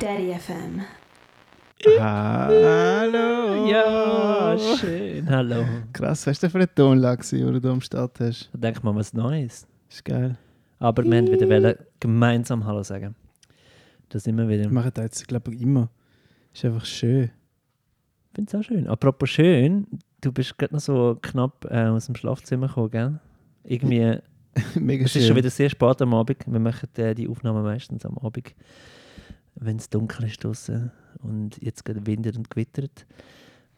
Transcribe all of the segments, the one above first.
Daddy FM. Hallo! Ja, schön. Hallo. Krass, was hast du für eine Tonlage, die du am Start hast? Da denkt man was Neues. Ist geil. Aber wir wollten wieder wollen gemeinsam Hallo sagen. Das immer wieder. Wir machen das jetzt, glaube ich, immer. Ist einfach schön. Ich finde es auch schön. Apropos schön, du bist gerade noch so knapp äh, aus dem Schlafzimmer gekommen, gell? Irgendwie, Mega es schön. ist schon wieder sehr spät am Abend. Wir machen äh, die Aufnahme meistens am Abend, wenn es dunkel ist draussen und jetzt gerade windet und gewittert.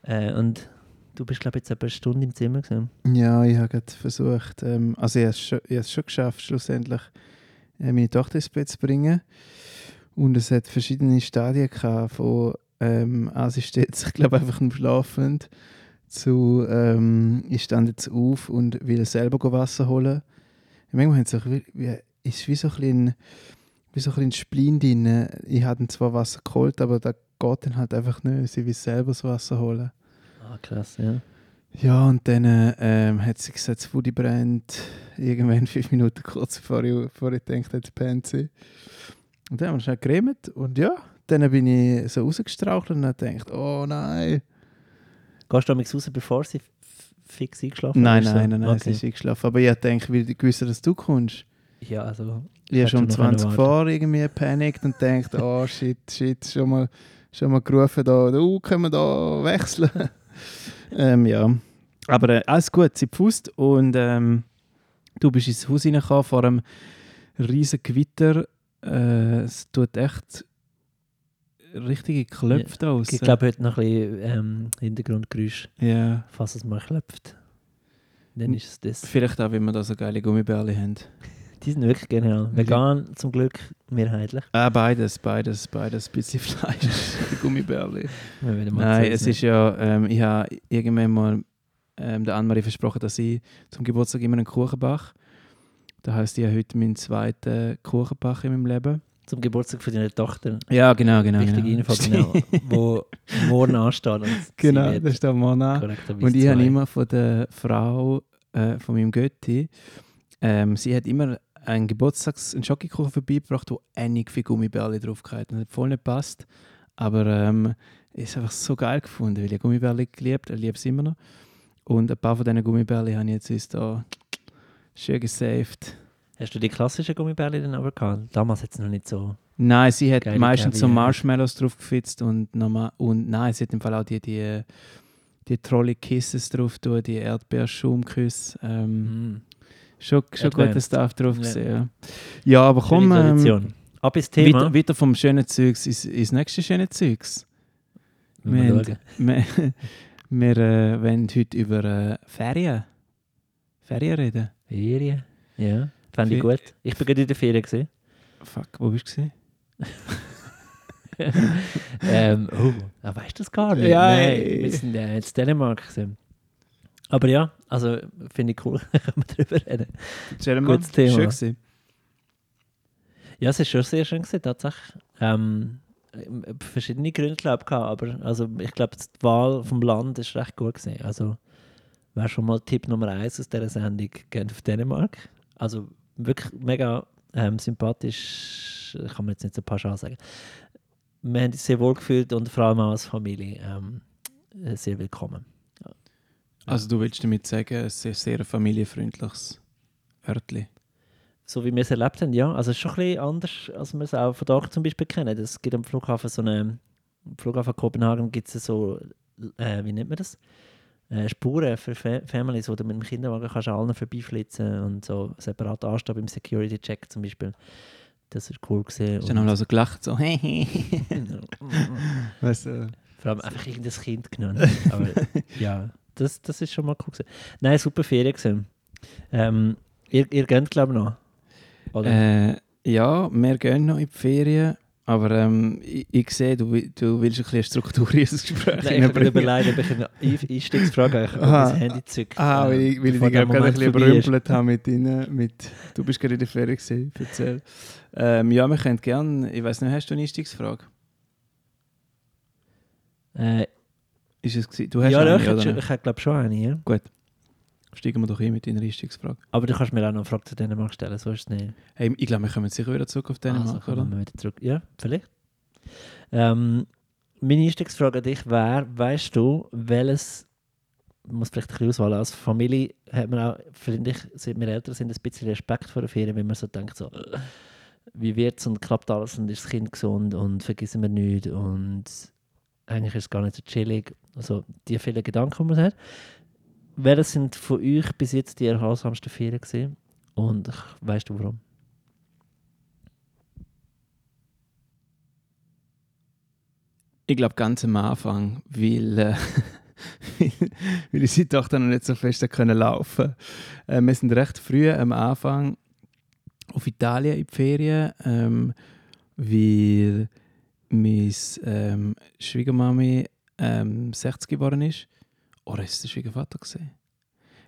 Äh, und du bist, glaube ich, jetzt etwa eine Stunde im Zimmer gewesen. Ja, ich habe gerade versucht, ähm, also ich habe es schon, ich es schon geschafft, schlussendlich äh, meine Tochter ins Bett zu bringen. Und es hat verschiedene Stadien gehabt, von ähm, sie steht sich, glaube ich, einfach nur schlafend, zu ähm, ich stand jetzt auf und will selber Wasser holen. Manchmal wie, wie, ist wie so ein bisschen, wie so ein bisschen Spleen drin. Ich habe zwar Wasser geholt, aber da geht dann halt einfach nicht. Sie will selber das Wasser holen. Ah, krass, ja. Ja, und dann ähm, hat sie gesagt, das Foodie brennt. Irgendwann fünf Minuten kurz bevor ich, bevor ich gedacht habe, pennt sie. Und dann haben wir schnell geredet und ja, dann bin ich so rausgestrauchelt und habe gedacht, oh nein. Gehst du damals raus, bevor sie fix eingeschlafen Nein, ist? nein, nein, nein, Okay. sie ist eingeschlafen. Aber ich habe gedacht, weil ich gewusst, dass du kommst. Ja, also. Ich habe schon um du noch 20 können vor irgendwie gepanikt und gedacht, oh shit, shit, schon mal, schon mal gerufen, da, du, können wir da wechseln? ähm, ja, aber äh, alles gut, sie pfust und ähm, du bist ins Haus reingekommen vor einem riesen Gewitter. Äh, es tut echt richtige Klöpfe da draussen. Ich glaube, heute noch ein bisschen ähm, Hintergrundgeräusch, Ja, falls es mal klopft. Dann ist es das. vielleicht auch, weil wir da so geile Gummibärli haben. Die sind wirklich genial. Vegan zum Glück mehrheitlich. Ah, beides, beides, beides. Ein bisschen Fleisch, Gummibärli. Nein, es ist ja, ähm, ich habe irgendwann mal ähm, der Annemarie versprochen, dass ich zum Geburtstag immer einen Kuchen backe. Das heisst, ich habe heute meinen zweiten Kuchen backen in meinem Leben. Zum Geburtstag von deiner Tochter. Ja, genau, genau. Wichtige genau. Info, genau. wo morgen ansteht. Genau, das ist der Mann an. Und ich habe immer von der Frau, äh, von meinem Götti, ähm, sie hat immer einen Geburtstags-, einen Schokokuchen vorbeigebracht, wo einige viele Gummibärli drauf gehabt hat. Hat voll nicht gepasst. Aber ähm, ist einfach so geil gefunden, weil ich Gummibärli geliebt, ich liebe es immer noch. Und ein paar von diesen Gummibärli habe ich jetzt uns da schön gesaved. Hast du die klassischen Gummibärli dann aber gehabt? Damals hat es noch nicht so. Nein, sie hat meistens so. Marshmallows drauf gefitzt und, normal, und nein, sie hat im Fall auch die, die, die Trolley Kisses drauf tun, die Erdbeerschaumküsse. Ähm, Mm. Schon, schon guter Stuff drauf Ja. gesehen. Ja. ja, aber komm, ähm. Ab ins Thema. weiter, weiter vom schönen Zeugs ins, ins nächste schöne Zeugs. Wir haben- wir, wir äh, wollen heute über äh, Ferien, Ferien reden. Ferien? Ja, fand ich gut. Ich bin gerade in der Ferien. Gewesen. Fuck, wo bist du? ähm, oh, ah, weißt du das gar nicht? Ja, Nein, wir sind äh, in Dänemark. Gewesen. Aber ja, also finde ich cool, können wir darüber reden. Mal, Gutes Thema. Schön gewesen. Ja, es ist schon sehr schön gewesen, tatsächlich. Ähm, äh, verschiedene Gründe, glaube ich, aber also, ich glaube, die Wahl vom Land ist recht gut gewesen. Also wäre schon mal Tipp Nummer eins aus dieser Sendung, geht auf Dänemark. Also wirklich mega ähm, sympathisch, kann man jetzt nicht so pauschal sagen. Wir haben uns sehr wohl gefühlt und vor allem auch als Familie ähm, äh, sehr willkommen. Also du willst damit sagen, es ist sehr ein familienfreundliches Örtli. So wie wir es erlebt haben, ja. Also es ist schon ein bisschen anders, als wir es auch von Dach zum Beispiel kennen. Es gibt am Flughafen so eine, am Flughafen Kopenhagen gibt es so, äh, wie nennt man das? Äh, Spuren für Fa Families, wo du mit dem Kinderwagen kannst an allen vorbeiflitzen und so separat anstehen beim Security-Check zum Beispiel. Das ist cool gesehen. Hast du dann also gelacht, so weißt du? Vor allem einfach irgendein Kind genannt. Aber ja, das, das ist schon mal cool gewesen. Nein, super Ferien gesehen. Ähm, ihr, ihr geht glaube ich noch. Oder? Äh, ja, wir gehen noch in die Ferien, aber ähm, ich, ich sehe, du, du willst ein bisschen Struktur in das Gespräch Nein, ich habe überlegt, ob ich eine Ein- Einstiegsfrage Aha. auf mein Handy zücke. Ah, weil ich, weil ich dich gerade ein bisschen überrümpelt habe mit ihnen. Mit, du bist gerade in der Ferien gewesen, erzähl. Ähm, ja, wir können gerne, ich weiß nicht, hast du eine Einstiegsfrage? Äh, Ist es gewesen? Du hast ja, eine, ich, oder schon- ich hätte glaube schon eine, ja. Steigen wir doch ein mit deiner Einstiegsfrage. Aber du kannst mir auch noch eine Frage zu Dänemark stellen, so ist es nicht. Hey, ich glaube, wir kommen sicher wieder zurück auf Dänemark, also, oder? wir wieder zurück. Ja, vielleicht. Ähm, meine Einstiegsfrage an dich wäre, weißt du, welches, ich muss vielleicht ein bisschen auswählen, als Familie hat man auch, finde ich, seit wir älter sind, ein bisschen Respekt vor der Ferien, wenn man so denkt, so, äh, wie wird es und klappt alles und ist das Kind gesund und vergessen wir nichts und eigentlich ist es gar nicht so chillig. Also die vielen Gedanken, die man hat. Welche sind von euch bis jetzt die erholsamsten Ferien gewesen? Und weißt du warum? Ich glaube ganz am Anfang, weil, äh, weil unsere Tochter noch nicht so fest können laufen äh, Wir sind recht früh am Anfang auf Italien in die Ferien, ähm, weil meine ähm, Schwiegermami ähm, 60 geworden ist. Oder ist es der Schwiegervater gesehen?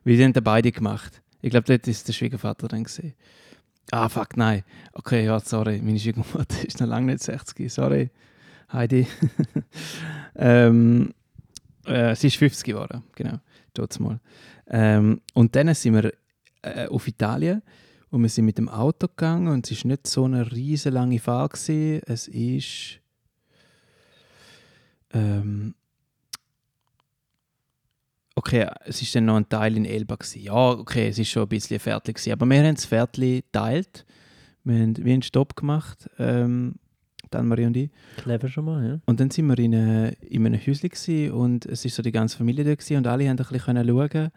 Weil die haben dann beide gemacht. Ich glaube, dort ist der Schwiegervater dann gesehen. Ah, fuck, nein. Okay, ja, sorry. Meine Schwiegermutter ist noch lange nicht 60. Sorry, Heidi. ähm, äh, sie ist 50 geworden, genau. Dort mal. Ähm, und dann sind wir äh, auf Italien und wir sind mit dem Auto gegangen und es war nicht so eine riesige lange Fahrt. Es ist ähm, okay, es ist dann noch ein Teil in Elba gewesen. Ja, okay, es ist schon ein bisschen fertig gewesen, aber wir haben das Viertel geteilt. Wir haben wie einen Stopp gemacht, ähm, dann Marie und ich. Clever schon mal, ja. Und dann sind wir in, eine, in einem Häuschen und es ist so die ganze Familie da gewesen und alle haben ein bisschen schauen.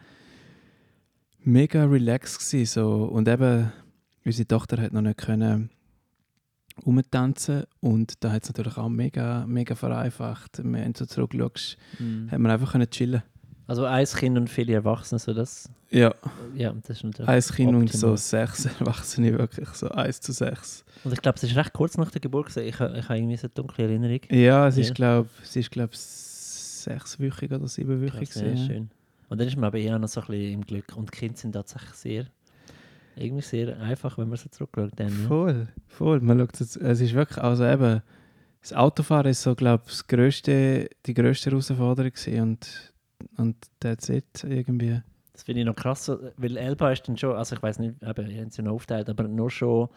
Mega relaxed gewesen, so und eben unsere Tochter hat noch nicht können rumtanzen und da hat es natürlich auch mega, mega vereinfacht. Wenn du zurückschaust, mhm. hat man einfach können chillen Also ein Kind und viele Erwachsene, so das? Ja. Ja, das ist natürlich Ein Kind optimal. und so sechs Erwachsene, wirklich so eins zu sechs. Und ich glaube, es ist recht kurz nach der Geburt gewesen. Ich, ich habe irgendwie so eine dunkle Erinnerung. Ja, es ja. ist glaube ich glaub, sechswöchig oder siebenwöchig. Krass, ja, schön. Und dann ist man aber eher noch so ein bisschen im Glück. Und die Kinder sind tatsächlich sehr irgendwie sehr einfach, wenn man so zurückschaut. Dann, ja. Voll, voll. Man schaut es, ist wirklich, also eben, das Autofahren ist so, glaube ich, grösste, die grösste Herausforderung gewesen und, und that's it irgendwie. Das finde ich noch krass, weil Elba ist dann schon, also ich weiß nicht, eben, ihr habt es ja noch aufteilt, aber nur schon,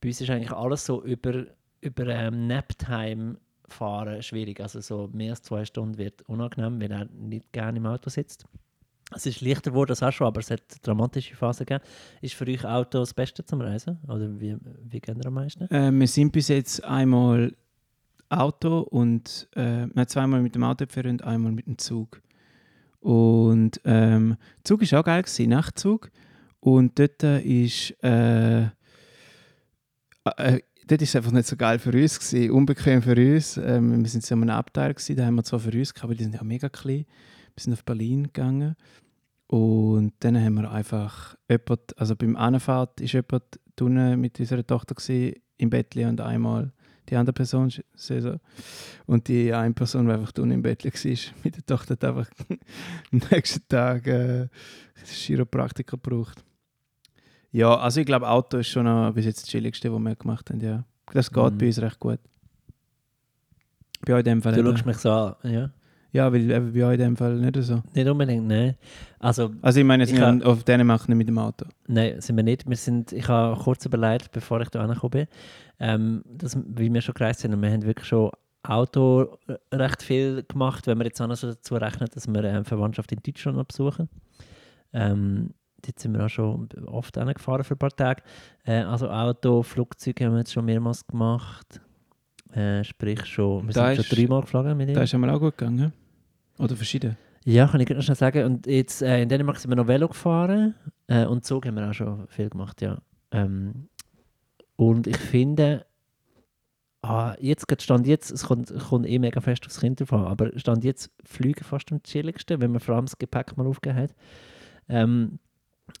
bei uns ist eigentlich alles so über, über ähm, Naptime fahren schwierig. Also so mehr als zwei Stunden wird unangenehm, wenn er nicht gerne im Auto sitzt. Es ist leichter geworden, das auch schon, aber es hat dramatische Phasen gegeben. Ist für euch Auto das Beste zum Reisen? Oder wie, wie gehen ihr am meisten? Äh, wir sind bis jetzt einmal Auto und äh, zweimal mit dem Auto gefahren und einmal mit dem Zug. Und ähm, Zug war auch geil, gewesen, Nachtzug. Und dort ist äh, äh dort ist es einfach nicht so geil für uns gewesen, unbequem für uns. Ähm, wir sind in einem Abteil gewesen, da haben wir zwar für uns gehabt, aber die sind ja mega klein. Wir sind auf Berlin gegangen und dann haben wir einfach jemand, also beim Anfahrt ist jemand unten mit unserer Tochter gewesen, im Bett und einmal die andere Person so. und die eine Person, die einfach unten im Bett war, mit der Tochter hat einfach am nächsten Tag äh, Chiropraktiker gebraucht. Ja, also ich glaube, Auto ist schon noch bis jetzt das Chilligste, was wir gemacht haben, ja. Das geht mhm. bei uns recht gut. Bei euch in dem Fall. Du schaust mich so an, ja. Ja, weil bei euch in dem Fall nicht so. Nicht unbedingt, nein. Also, also ich meine, sind wir auf Dänemark nicht mit dem Auto? Nein, sind wir nicht. Wir sind, ich habe kurz überlegt, bevor ich da angekommen bin, ähm, dass, wie wir schon gereist sind und wir haben wirklich schon Auto recht viel gemacht, wenn wir jetzt auch noch so dazu rechnen, dass wir eine Verwandtschaft in Deutschland noch besuchen. Ähm, dort sind wir auch schon oft gefahren für ein paar Tage. Äh, also Auto, Flugzeuge haben wir jetzt schon mehrmals gemacht. Äh, sprich schon, wir da sind schon dreimal geflogen mit ihm. Da ist einmal auch gut gegangen. Oder verschieden? Ja, kann ich noch schnell sagen. Und jetzt äh, in Dänemark sind wir noch Velo gefahren äh, und Zug haben wir auch schon viel gemacht, ja. Ähm, und ich finde, ah, jetzt stand jetzt, es kommt, kommt eh mega fest aufs Kind davon, aber stand jetzt Flüge fast am chilligsten, wenn man vor allem das Gepäck mal aufgegeben hat. Ähm,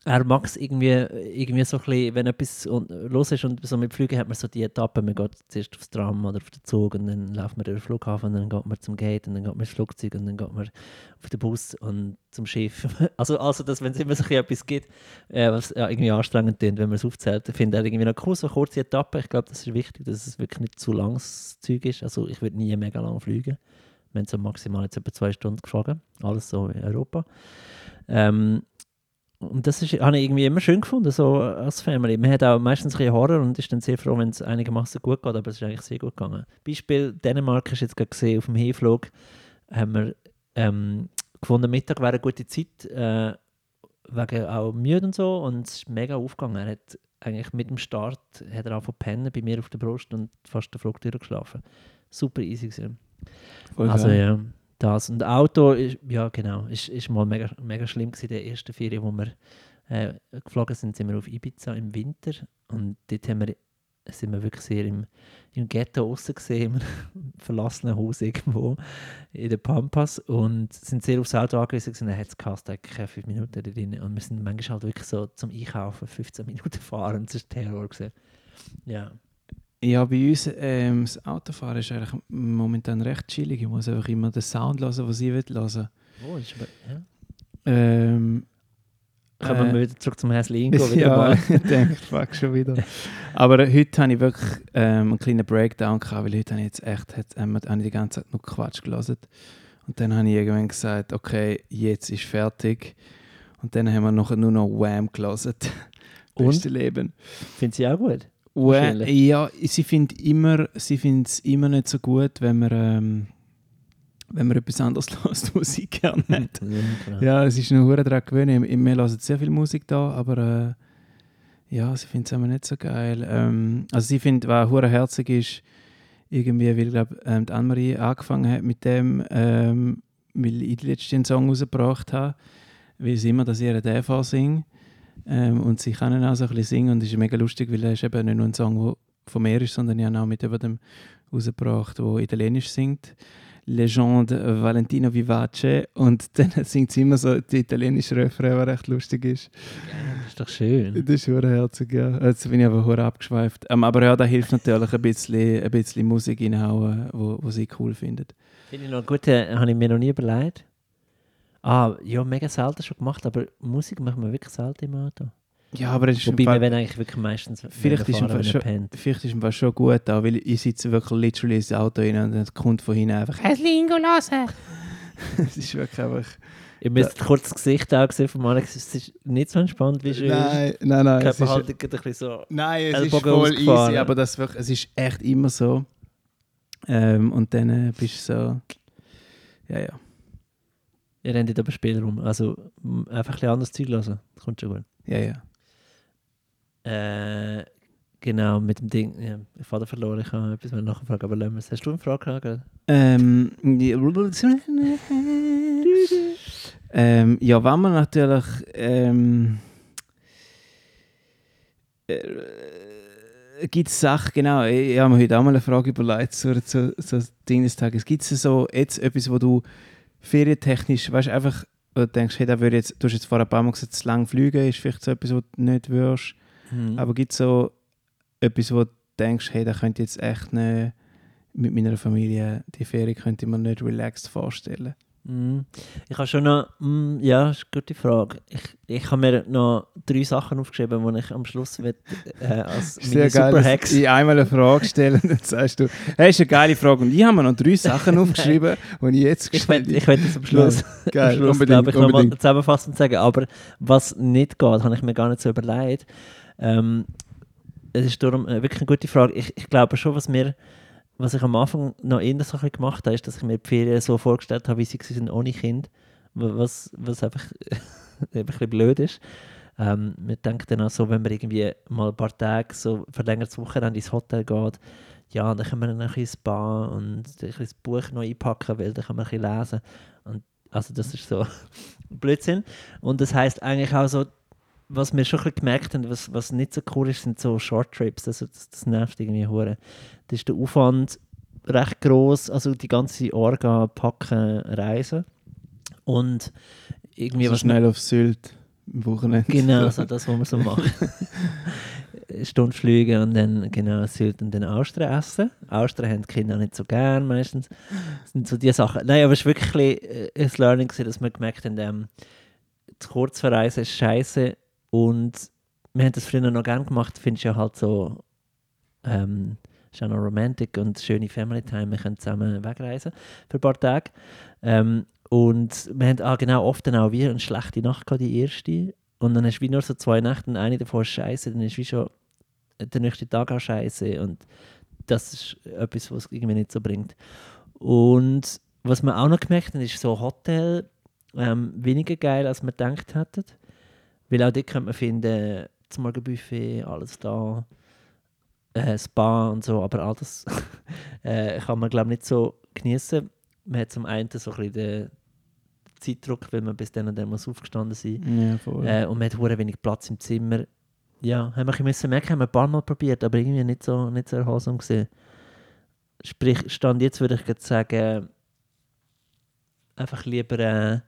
er mag es irgendwie, irgendwie so ein bisschen, wenn etwas los ist und so mit Flügen hat man so die Etappen, man geht zuerst aufs Tram oder auf den Zug und dann läuft man durch den Flughafen und dann geht man zum Gate und dann geht man ins Flugzeug und dann geht man auf den Bus und zum Schiff. Also, also dass, wenn es immer so etwas gibt, äh, was ja, irgendwie anstrengend ist, wenn man es aufzählt, finde ich irgendwie noch cool, so kurze Etappen. Ich glaube, das ist wichtig, dass es wirklich nicht zu langes Zeug ist. Also ich würde nie mega lang fliegen. Wir haben so maximal jetzt etwa zwei Stunden geflogen, alles so in Europa. Ähm, und das ist, habe ich irgendwie immer schön gefunden, so als Family. Man hat auch meistens ein bisschen Horror und ist dann sehr froh, wenn es einigermaßen gut geht, aber es ist eigentlich sehr gut gegangen. Beispiel Dänemark hast du jetzt gerade gesehen, auf dem Hinflug haben wir ähm, gefunden, Mittag wäre eine gute Zeit, äh, wegen auch müde und so und es ist mega aufgegangen. Er hat eigentlich mit dem Start hat er angefangen pennen bei mir auf der Brust und fast den Flug durchgeschlafen. Super easy gewesen. Voll Also geil. ja, das. Und Auto, ist, ja genau, ist, ist mal mega, mega schlimm gewesen, die ersten Ferien, wo wir äh, geflogen sind, sind wir auf Ibiza im Winter und dort haben wir, sind wir wirklich sehr im, im Ghetto aussen gesehen, im verlassenen Haus irgendwo in den Pampas und sind sehr aufs Auto angewiesen gewesen, dann hat es keine fünf Minuten da drin und wir sind manchmal halt wirklich so zum Einkaufen 15 Minuten fahren und es war Terror gewesen. Ja. Ja, bei uns ähm, das Autofahren ist eigentlich momentan recht chillig. Ich muss einfach immer den Sound hören, was ich will hören. Oh, ist aber, ja. Ähm, Kommen wir Äh, wieder zurück zum Häslingo wieder ja, mal. ich denke, fuck schon wieder. Aber heute habe ich wirklich ähm, einen kleinen Breakdown gehabt, weil heute habe ich jetzt echt, hat, ähm, habe ich die ganze Zeit nur Quatsch gelesen. Und dann habe ich irgendwann gesagt, okay, jetzt ist fertig. Und dann haben wir noch, nur noch Wham gelesen. Und? Beste Leben. Finde ich auch gut. Wahrscheinlich. ja, sie findet immer, sie findet es immer nicht so gut, wenn man, ähm, wenn man etwas anderes lässt, was sie gerne hat. Ja. Ja, es ist eine Hure daran gewöhnen. Ich- Wir hören sehr viel Musik da, aber äh, ja, sie findet es immer nicht so geil. Ähm, also sie findet, was hure herzig ist, irgendwie, weil glaub, ähm, die Anne-Marie angefangen hat mit dem, ähm, weil ich letztens einen Song rausgebracht habe, weil sie immer, dass ich den vorsinge. Ähm, und sie kann ihn auch so ein bisschen singen und es ist mega lustig, weil er ist eben nicht nur ein Song, der von mir ist, sondern ich habe auch mit jemandem rausgebracht, der Italienisch singt. Legende Valentino Vivace und dann singt sie immer so die italienische Refrain, was recht lustig ist. Das ist doch schön. Das ist herzig, ja. Jetzt bin ich aber hure abgeschweift. Ähm, aber ja, da hilft natürlich ein bisschen, ein bisschen Musik reinhauen, wo, wo sie cool findet. Finde ich noch gut, habe ich mir noch nie überlegt. Ah, ja, mega selten schon gemacht, aber Musik machen wir wirklich selten im Auto. Ja, aber es ist Wobei wir wenn eigentlich wirklich meistens Vielleicht ist fahren, schon- vielleicht ist es schon gut, auch, weil ich sitze wirklich literally ins Auto rein und dann kommt von hinten einfach «Häslingo hören!» Es ist wirklich einfach... Ich müsste kurz das Gesicht auch sehen von Alex, es ist nicht so entspannt wie schön. Nein, nein, nein. Die Es ist, Körperhaltung geht ein bisschen so. nein, es ist Ellbogen voll ausgefahren. easy, aber das wirklich, es ist echt immer so. Ähm, und dann äh, bist du so... Ja, ja. Ihr rennt aber Spielraum. Also einfach ein bisschen anderes Zeug lassen. Das kommt schon gut. Ja, ja. Äh, genau, mit dem Ding. Ja, ich Vater verloren, ich habe etwas nachfragen, aber lassen wir es. Hast du eine Frage gehabt? Ähm, ja, ähm, ja, wenn man natürlich ähm, äh, gibt es Sachen, genau, ich, ich habe mir heute auch mal eine Frage überlegt zu, zu, zu Ding des Tages. Gibt es so jetzt etwas, wo du ferientechnisch, weißt du, einfach wo du denkst, hey, da würde jetzt, du hast jetzt vor ein paar Mal gesagt, zu lang fliegen ist vielleicht so etwas, wo du nicht würdest. Mhm. Aber gibt es so etwas, wo du denkst, hey, da könnte ich jetzt echt nicht mit meiner Familie die Ferien könnte mir nicht relaxed vorstellen. Mhm. Ich habe schon noch, mm, ja, ist eine gute Frage. Ich, ich habe mir noch drei Sachen aufgeschrieben, die ich am Schluss will, äh, als meine Superhacks. ich einmal eine Frage stelle und dann sagst du, hey, ist eine geile Frage. Und ich habe mir noch drei Sachen aufgeschrieben, die ich jetzt gestellt ich will das am Schluss, am Geil, Schluss unbedingt, glaube ich, nochmal zusammenfassend sagen. Aber was nicht geht, habe ich mir gar nicht so überlegt. Ähm, es ist darum äh, wirklich eine gute Frage. Ich, ich glaube schon, was mir was ich am Anfang noch eher so ein gemacht habe, ist, dass ich mir die Ferien so vorgestellt habe, wie sie sind ohne Kind. Was, was einfach ein bisschen blöd ist. Ähm, man denkt dann auch so, wenn man irgendwie mal ein paar Tage so verlängertes Wochenende ins Hotel geht, ja, dann können wir dann ein bisschen Bar und ein bisschen das Buch noch einpacken, weil dann kann man ein bisschen lesen. Und also das ist so Blödsinn. Und das heißt eigentlich auch so, was wir schon ein bisschen gemerkt haben, was, was nicht so cool ist, sind so Short Trips. Also das, das nervt irgendwie hure. Da ist der Aufwand recht groß, also die ganze Orga packen, reisen. Und irgendwie So was schnell auf Sylt am Wochenende. Genau, so das, was wir so machen. Stunde fliegen und dann genau Sylt und dann Austria essen. Austria haben die Kinder nicht so gern meistens. Das sind so die Sachen. Nein, aber es war wirklich ein, äh, Learning, dass wir gemerkt haben, ähm, zu kurz verreisen ist scheiße und wir haben das früher noch gern gemacht, finde ich ja halt so ähm, ist auch noch romantic und schöne Family Time, wir können zusammen wegreisen für ein paar Tage. Ähm, und wir haben ah, genau oft dann auch wie eine schlechte Nacht gehabt, die erste. und dann hast du wie nur so zwei Nächte und eine davon ist scheiße, dann ist wie schon der nächste Tag auch scheiße und das ist etwas, was es irgendwie nicht so bringt. Und was wir auch noch gemerkt haben, ist so Hotel ähm, weniger geil, als wir gedacht hätten. Weil auch dort könnte man finden, das Morgenbuffet, alles da, äh, Spa und so, aber all das äh, kann man glaube ich nicht so genießen. Man hat zum einen so ein bisschen den Zeitdruck, weil man bis dann und dann muss aufgestanden sein Ja, äh, und man hat hure wenig Platz im Zimmer. Ja, haben wir ein bisschen merken, haben wir ein paar Mal probiert, aber irgendwie nicht so, nicht so erholsam gesehen. Sprich, Stand jetzt würde ich sagen, einfach lieber äh,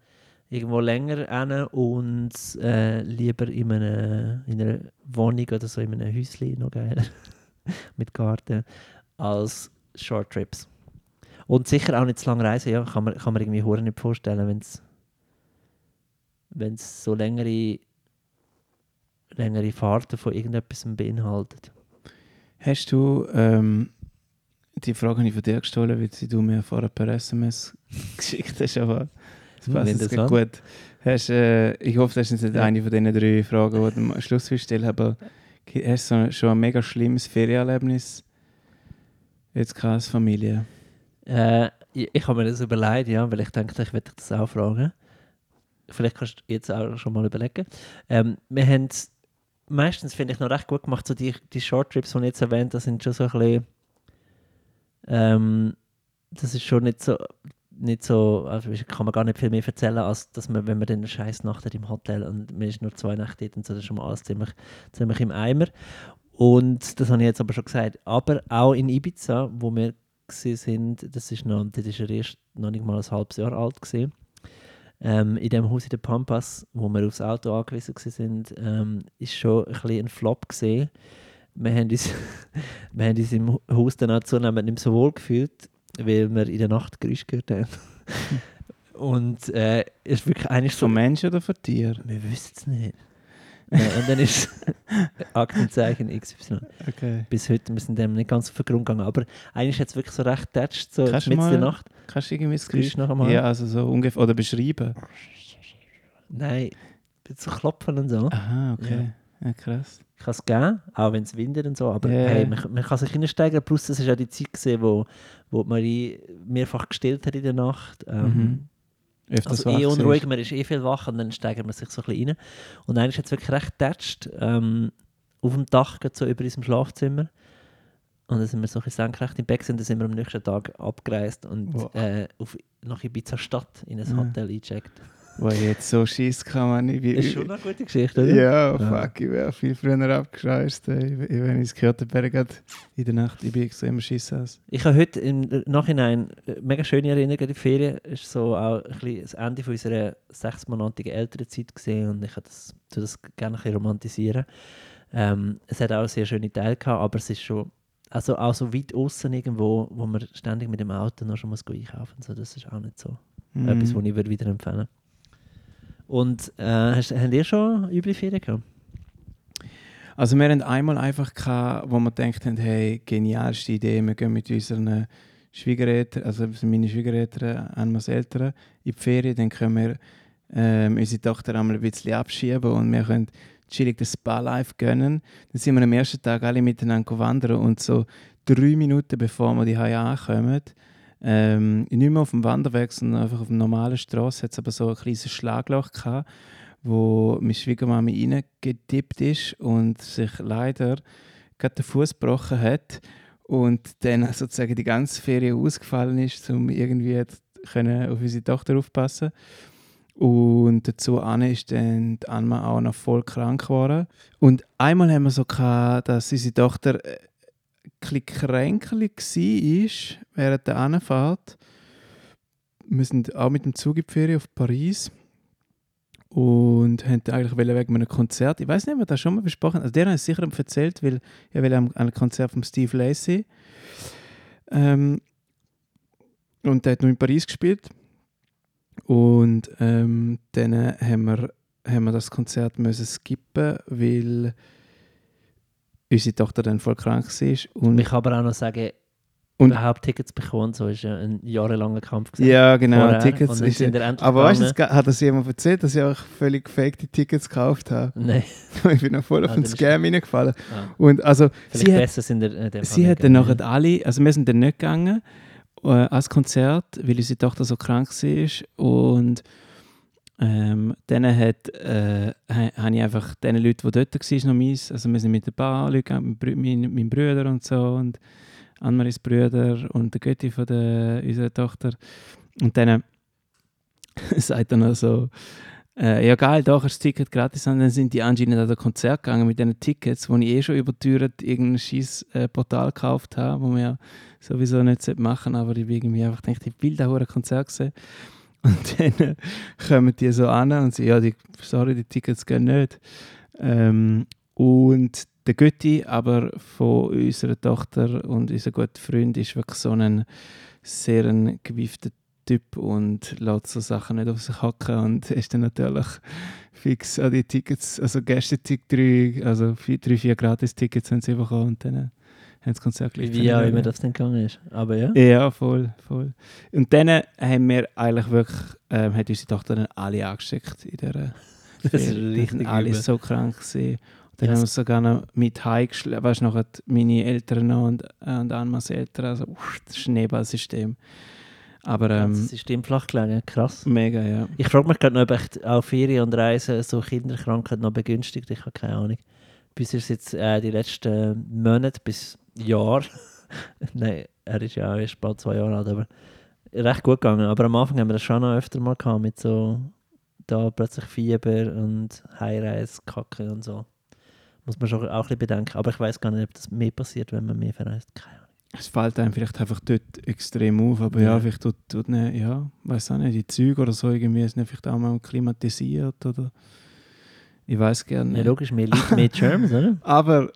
irgendwo länger hin und äh, lieber in einer, in einer Wohnung oder so in einem Häuschen, noch geiler, mit Garten, als Short Trips. Und sicher auch nicht zu lange reisen, ja, kann man, kann man irgendwie hure nicht vorstellen, wenn es wenn es so längere, längere Fahrten von irgendetwas beinhaltet. Hast du, ähm, die Frage habe ich von dir gestohlen, weil du mir vorher per SMS geschickt hast, aber das Hm, passt gut. Hast, äh, ich hoffe, das ist nicht Ja. eine von diesen drei Fragen, die du am Schluss willst stellen aber hast du schon ein mega schlimmes Ferienerlebnis jetzt als Familie? Äh, ich ich habe mir das überlegt, ja, weil ich dachte, ich werde dich das auch fragen. Vielleicht kannst du jetzt auch schon mal überlegen. Ähm, wir haben es meistens, finde ich, noch recht gut gemacht. So die, die Short-Trips, die ich jetzt erwähnt habe, sind schon so ein bisschen. Ähm, das ist schon nicht so. Nicht so, also kann man gar nicht viel mehr erzählen, als dass man, wenn man dann eine scheiß Nacht hat im Hotel und man ist nur zwei Nächte dort und so, das ist schon mal alles ziemlich, ziemlich im Eimer. Und das habe ich jetzt aber schon gesagt. Aber auch in Ibiza, wo wir sind, das ist noch, das ist er erst noch nicht mal ein halbes Jahr alt gewesen. Ähm, in dem Haus in den Pampas, wo wir aufs Auto angewiesen sind, ähm, ist schon ein bisschen ein Flop gesehen. Wir haben uns, wir haben uns im Haus dann auch zunehmend nicht so wohl gefühlt, weil wir in der Nacht Geräusche gehört haben. Und äh, es ist wirklich eigentlich so, Von Menschen oder von Tieren? wir wissen es nicht. äh, und dann ist Aktenzeichen XY Okay. bis heute, wir sind dem nicht ganz auf den Grund gegangen, aber eigentlich hat es wirklich so recht getatscht, so Kannst du mitten in der Nacht. Kannst du irgendwie das Geräusch noch einmal? Ja, also so ungefähr. Oder beschreiben. Nein, so klopfen und so. Aha, okay. Ja, krass. Ich kann es geben, auch wenn es windet und so, aber Ja. hey, man, man kann sich hineinsteigern, plus das ist ja die Zeit gewesen, wo, wo Marie mehrfach gestillt hat in der Nacht. Ähm, Mhm. Also eh unruhig, siehst. man ist eh viel wach und dann steigert man sich so ein bisschen rein. Und eigentlich hat es wirklich recht getatscht, ähm, auf dem Dach, so über unserem Schlafzimmer. Und dann sind wir so ein bisschen senkrecht im Bett und dann sind wir am nächsten Tag abgereist und Wow. äh, auf, nach Ibiza Stadt in ein Ja. Hotel eingecheckt. Weil jetzt so schießt kann man nicht. Ist schon eine gute Geschichte, oder? Ja, fuck, ich wäre viel früher abgeschreist. Wenn ich es gehört habe, wäre gerade in der Nacht, ich bin extrem schiss aus. Ich habe heute im Nachhinein äh, mega schöne Erinnerungen an die Ferien. Es ist so auch ein bisschen das Ende von unserer sechsmonatigen Elternzeit gesehen und ich habe das, das gerne ein bisschen romantisieren. Ähm, es hat auch sehr schöne Teile gehabt, aber es ist schon also auch so weit außen irgendwo, wo man ständig mit dem Auto noch schon muss einkaufen muss. So, das ist auch nicht so Mhm. etwas, was ich würde wieder empfehlen Und äh, hast, habt ihr schon üble Ferien gehabt? Also wir haben einmal einfach gehabt, wo wir gedacht haben, hey, genialste Idee, wir gehen mit unseren Schwiegereltern, also meine Schwiegereltern, einmal Eltern, in die Ferien, dann können wir ähm, unsere Tochter einmal ein bisschen abschieben und wir können chillig das Spa-Life gönnen. Dann sind wir am ersten Tag alle miteinander wandern und so drei Minuten bevor wir die ankommen, ähm, nicht mehr auf dem Wanderweg, sondern einfach auf der normalen Straße, hat es aber so ein kleines Schlagloch gehabt, wo meine Schwiegermama reingedippt ist und sich leider gerade den Fuß gebrochen hat und dann sozusagen die ganze Ferien ausgefallen ist, um irgendwie können auf unsere Tochter aufpassen und dazu an ist dann Anma auch noch voll krank geworden. Und einmal haben wir so gehabt, dass unsere Tochter äh, bisschen kränklich war während der Anfahrt. Wir sind auch mit dem Zug in die Ferien auf Paris und haben eigentlich wegen einem Konzert. Ich weiß nicht, ob wir das schon mal besprochen Also, der hat es sicher erzählt, weil ich will am einem Konzert von Steve Lacey. Ähm, und der hat nur in Paris gespielt. Und ähm, dann haben wir, haben wir das Konzert müssen skippen, weil unsere Tochter dann voll krank war. Und Ich kann aber auch noch sagen, Und- überhaupt Tickets bekommen. So ist ja ein jahrelanger Kampf. gewesen. Ja, genau, Vorher. Tickets. Ist, aber weißt du, hat das jemand erzählt, dass ich auch völlig gefakte Tickets gekauft habe? Nein. ich bin noch voll auf Ah, den Scam reingefallen. Ah. Und also, Vielleicht sie hat, besser sind in dem sie Fall hat dann nachher alle, also wir sind dann nicht gegangen äh, als Konzert, weil unsere Tochter so krank war. Und ähm, dann hat, äh, ha- habe ich einfach den Leuten, die dort waren, noch meins, also wir sind mit ein paar Leuten mein, mein Bruder und so und Annemaries Brüder und der Götti von der, unserer Tochter. Und dann sagt er noch so, äh, ja geil, kannst du das Ticket gratis haben. Dann sind die anscheinend an das Konzert gegangen mit diesen Tickets, die ich eh schon über die Türen irgendein scheiß äh, Portal gekauft habe, wo man ja sowieso nicht sollte machen aber ich bin irgendwie einfach gedacht, ich will da ein Konzert sehen. Und dann äh, kommen die so an und sagen, ja, die, sorry, die Tickets gehen nicht. Ähm, und der Götti, aber von unserer Tochter und unser guter Freund, ist wirklich so ein sehr ein gewiefter Typ und lässt so Sachen nicht auf sich hacken und ist dann natürlich fix an die Tickets, also Gästetick 3, also vier, drei, vier Gratis-Tickets haben sie bekommen und dann äh, das Konzert gleich Wie auch immer das dann gegangen ist. Aber ja. Ja, voll, voll. Und dann haben wir eigentlich wirklich, ähm, hat unsere Tochter dann alle angesteckt in der Das ist richtig alle übel. so krank gewesen. Und dann Ja, haben wir sogar noch mit heimgeschleppt, weißt du, noch meine Eltern noch und, und Anmas Eltern, also uff, das Schneeballsystem. Aber Das ähm, System flach gelegen, krass. mega, ja. Ich frage mich gerade noch, ob echt auch Ferien und Reisen so Kinderkrankheit noch begünstigt. Ich habe keine Ahnung. Bis ist jetzt äh, die letzten Monate bis Jahr. Nein, er ist ja auch erst bald zwei Jahre alt, aber recht gut gegangen. Aber am Anfang haben wir das schon noch öfter mal gehabt mit so da plötzlich Fieber und Heimreise, Kacke und so. Muss man schon auch ein bisschen bedenken. Aber ich weiß gar nicht, ob das mehr passiert, wenn man mehr verreist. Keine Ahnung. Es fällt einem vielleicht einfach dort extrem auf, aber ja, Ja. vielleicht tut, tut ne, ja, weiß auch nicht, die Züge oder so irgendwie sind vielleicht auch mal klimatisiert oder ich weiß gerne Ja, logisch, mehr Leute, mehr Germs, oder? Aber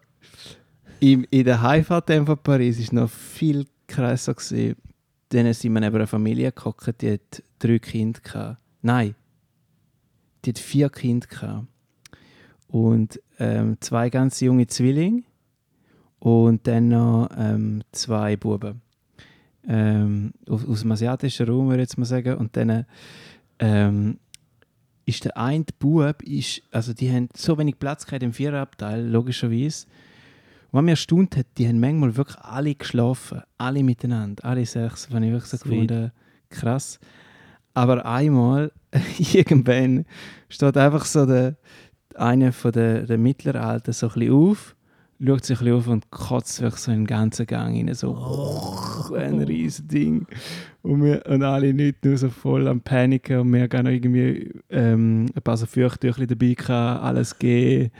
im, in der Heimfahrt von Paris ist noch viel krasser gewesen. Dann sind wir neben einer Familie gehockt, die hat drei Kinder gehabt. Nein, die hat vier Kinder gehabt. Und ähm, zwei ganz junge Zwillinge und dann noch ähm, zwei Buben. Ähm, aus, aus dem asiatischen Raum, würde ich jetzt mal sagen. Und dann ähm, ist der eine Bub, ist, also die haben so wenig Platz gehabt im Viererabteil, logischerweise. Und was mich erstaunt hat, die haben manchmal wirklich alle geschlafen, alle miteinander, alle sechs, das habe ich wirklich so gefunden, krass. Aber einmal, irgendwann, steht einfach so der, einer von der, der Mittleralten so ein bisschen auf, schaut sich ein bisschen auf und kotzt wirklich so in den ganzen Gang rein, so Oh. ein riesen Ding. Und, wir, und alle nicht nur so voll am Paniken und wir haben auch noch irgendwie ähm, ein paar so Feuchttücher dabei gehabt, alles gegeben.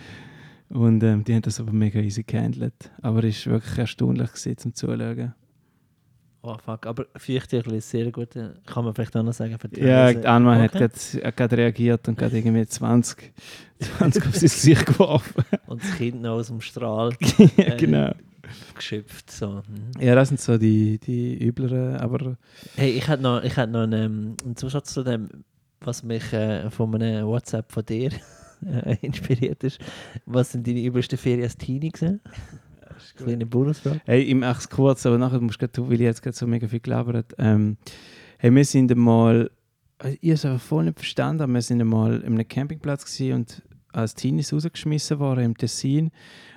Und ähm, die haben das aber mega easy gehandelt. Aber es war wirklich erstaunlich gewesen, zum Zuschauen. Oh fuck, aber Feuchttüchel ist sehr gut. äh, Kann man vielleicht auch noch sagen. Für die Ja, Anma hat Okay. hat gerade reagiert und gerade irgendwie 20, 20 auf sein Gesicht geworfen. Und das Kind noch aus dem Strahl ja, Äh, genau. geschöpft. So. mhm. Ja, das sind so die, die übleren, aber Hey, ich hätte noch, ich hätte noch einen, einen Zusatz zu dem, was mich äh, von einem WhatsApp von dir äh, inspiriert ist. Was sind deine übelsten Ferien als Teenie gewesen? Kleine Bonusfrage. Hey, ich mache es kurz, aber nachher musst du tun, weil ich jetzt gerade so mega viel gelabert ähm, Hey, wir sind einmal, äh, ich habe es einfach voll nicht verstanden, aber wir sind einmal in einem Campingplatz und als Teenies rausgeschmissen worden im Tessin,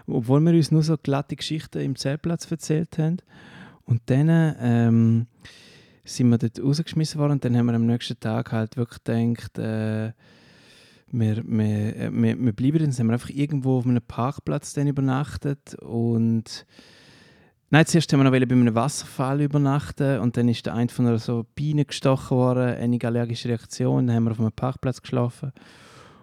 obwohl wir uns nur so glatte Geschichten im Zeltplatz erzählt haben. Und dann ähm, sind wir dort rausgeschmissen worden und dann haben wir am nächsten Tag halt wirklich gedacht, äh, wir, wir, äh, wir, wir bleiben dann, sind wir einfach irgendwo auf einem Parkplatz dann übernachtet und Nein, zuerst haben wir noch bei einem Wasserfall übernachten und dann ist der eine von einer so Biene gestochen worden, eine allergische Reaktion, dann haben wir auf einem Parkplatz geschlafen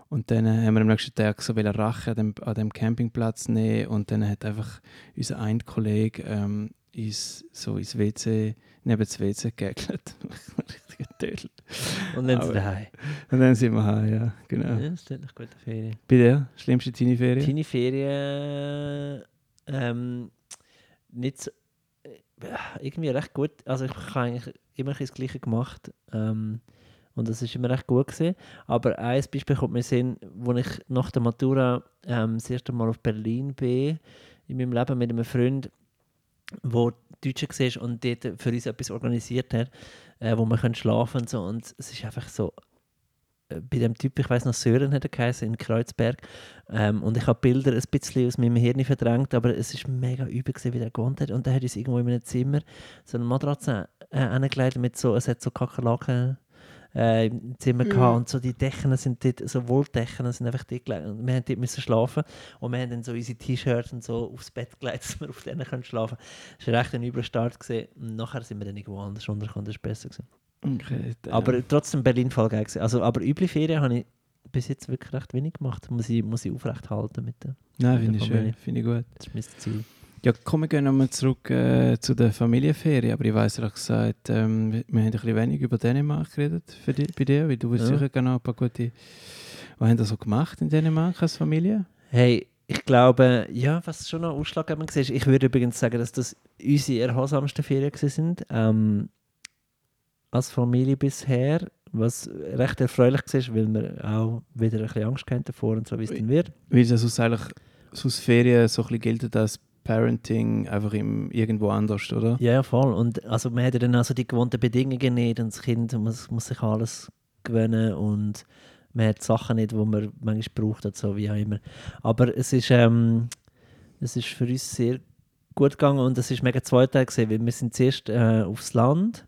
und dann äh, haben wir am nächsten Tag so Rache an dem, an dem Campingplatz nehmen und dann hat einfach unser ein Kollege ähm, uns so ins WC, neben das WC gegelt. Richtig. Und dann sind wir daheim. Und dann sind wir heim, ja, genau. Ja, das klingt nach guter Ferien. Bei dir, schlimmste Teenie-Ferien? Teenie Ferien ähm, nicht so, äh, irgendwie recht gut. Also ich habe eigentlich immer das Gleiche gemacht. Ähm, und das ist immer recht gut gewesen. Aber ein Beispiel kommt mir Sinn, wo ich nach der Matura ähm, das erste Mal auf Berlin bin, in meinem Leben mit einem Freund, wo Deutschen war und dort für uns etwas organisiert hat, äh, wo wir können schlafen und so. Und es ist einfach so, äh, bei dem Typ, ich weiß noch, Sören hat er geheißen, in Kreuzberg. Ähm, und ich habe Bilder ein bisschen aus meinem Hirn verdrängt, aber es ist mega übel gewesen, wie der gewohnt hat. Und er hat uns irgendwo in einem Zimmer so eine Matratze äh, angelegt mit so, es hat so Kakerlaken äh, im Zimmer Mhm. gehabt und so die Decken sind dort, so Wolldecken sind einfach dort gelegt und wir haben dort müssen schlafen und wir haben dann so unsere T-Shirts und so aufs Bett gelegt, dass wir auf denen können schlafen können. Das war echt ein übler Start gewesen. und nachher sind wir dann irgendwo anders untergekommen, das war besser gewesen. Okay, Aber trotzdem Berlin voll geil gewesen. Also, aber üble Ferien habe ich bis jetzt wirklich recht wenig gemacht, muss ich, muss ich aufrecht halten mit dem. Nein, finde ich schön, finde ich gut. Das ist mein Ziel. Ja, komm, wir nochmal zurück äh, zu der Familienferien. Aber ich du hast gesagt, ähm, wir haben ein bisschen wenig über Dänemark geredet für die, bei dir, weil du Ja. sicher noch ein paar gute... Was haben ihr so gemacht in Dänemark als Familie? Hey, ich glaube, ja, was schon noch ausschlaggebend war, ich würde übrigens sagen, dass das unsere erholsamsten Ferien sind. Ähm, als Familie bisher, was recht erfreulich war, weil wir auch wieder ein bisschen Angst hatten davor und so, wie es dann wird. Weil das aus eigentlich aus Ferien so ein bisschen gilt als Parenting einfach im, irgendwo anders, oder? Ja, voll. Und also man hat ja dann also die gewohnten Bedingungen nicht und das Kind muss, muss sich alles gewöhnen und man hat Sachen nicht, die man manchmal braucht und so, wie auch immer. Aber es ist, ähm, es ist für uns sehr gut gegangen und es ist mega zweiteilig gewesen, weil wir sind zuerst äh, aufs Land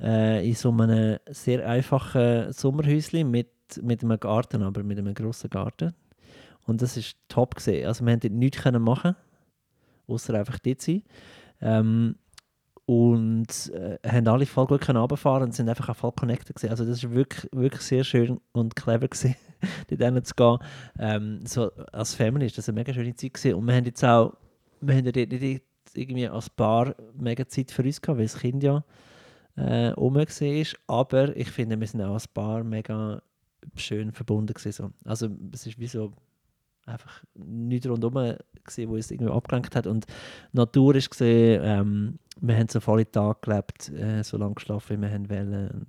äh, in so einem sehr einfachen Sommerhäuschen mit, mit einem Garten, aber mit einem grossen Garten. Und das ist top gesehen. Also wir haben dort nichts machen, außer einfach dort sein. Ähm, und äh, haben alle voll gut können runterfahren und sind einfach auch voll connected gewesen. Also das ist wirklich, wirklich sehr schön und clever gewesen, dort zu gehen. Ähm, so als Family ist das eine mega schöne Zeit gewesen. und wir haben jetzt auch, wir haben dort nicht irgendwie als Paar mega Zeit für uns gehabt, weil das Kind ja äh, rum war. Aber ich finde, wir sind auch als Paar mega schön verbunden gewesen. So. Also es ist wie so einfach nichts rundherum gewesen, wo uns irgendwie abgelenkt hat und Natur ist gesehen, ähm, wir haben so volle Tag gelebt, äh, so lange geschlafen, wie wir haben wollen. Und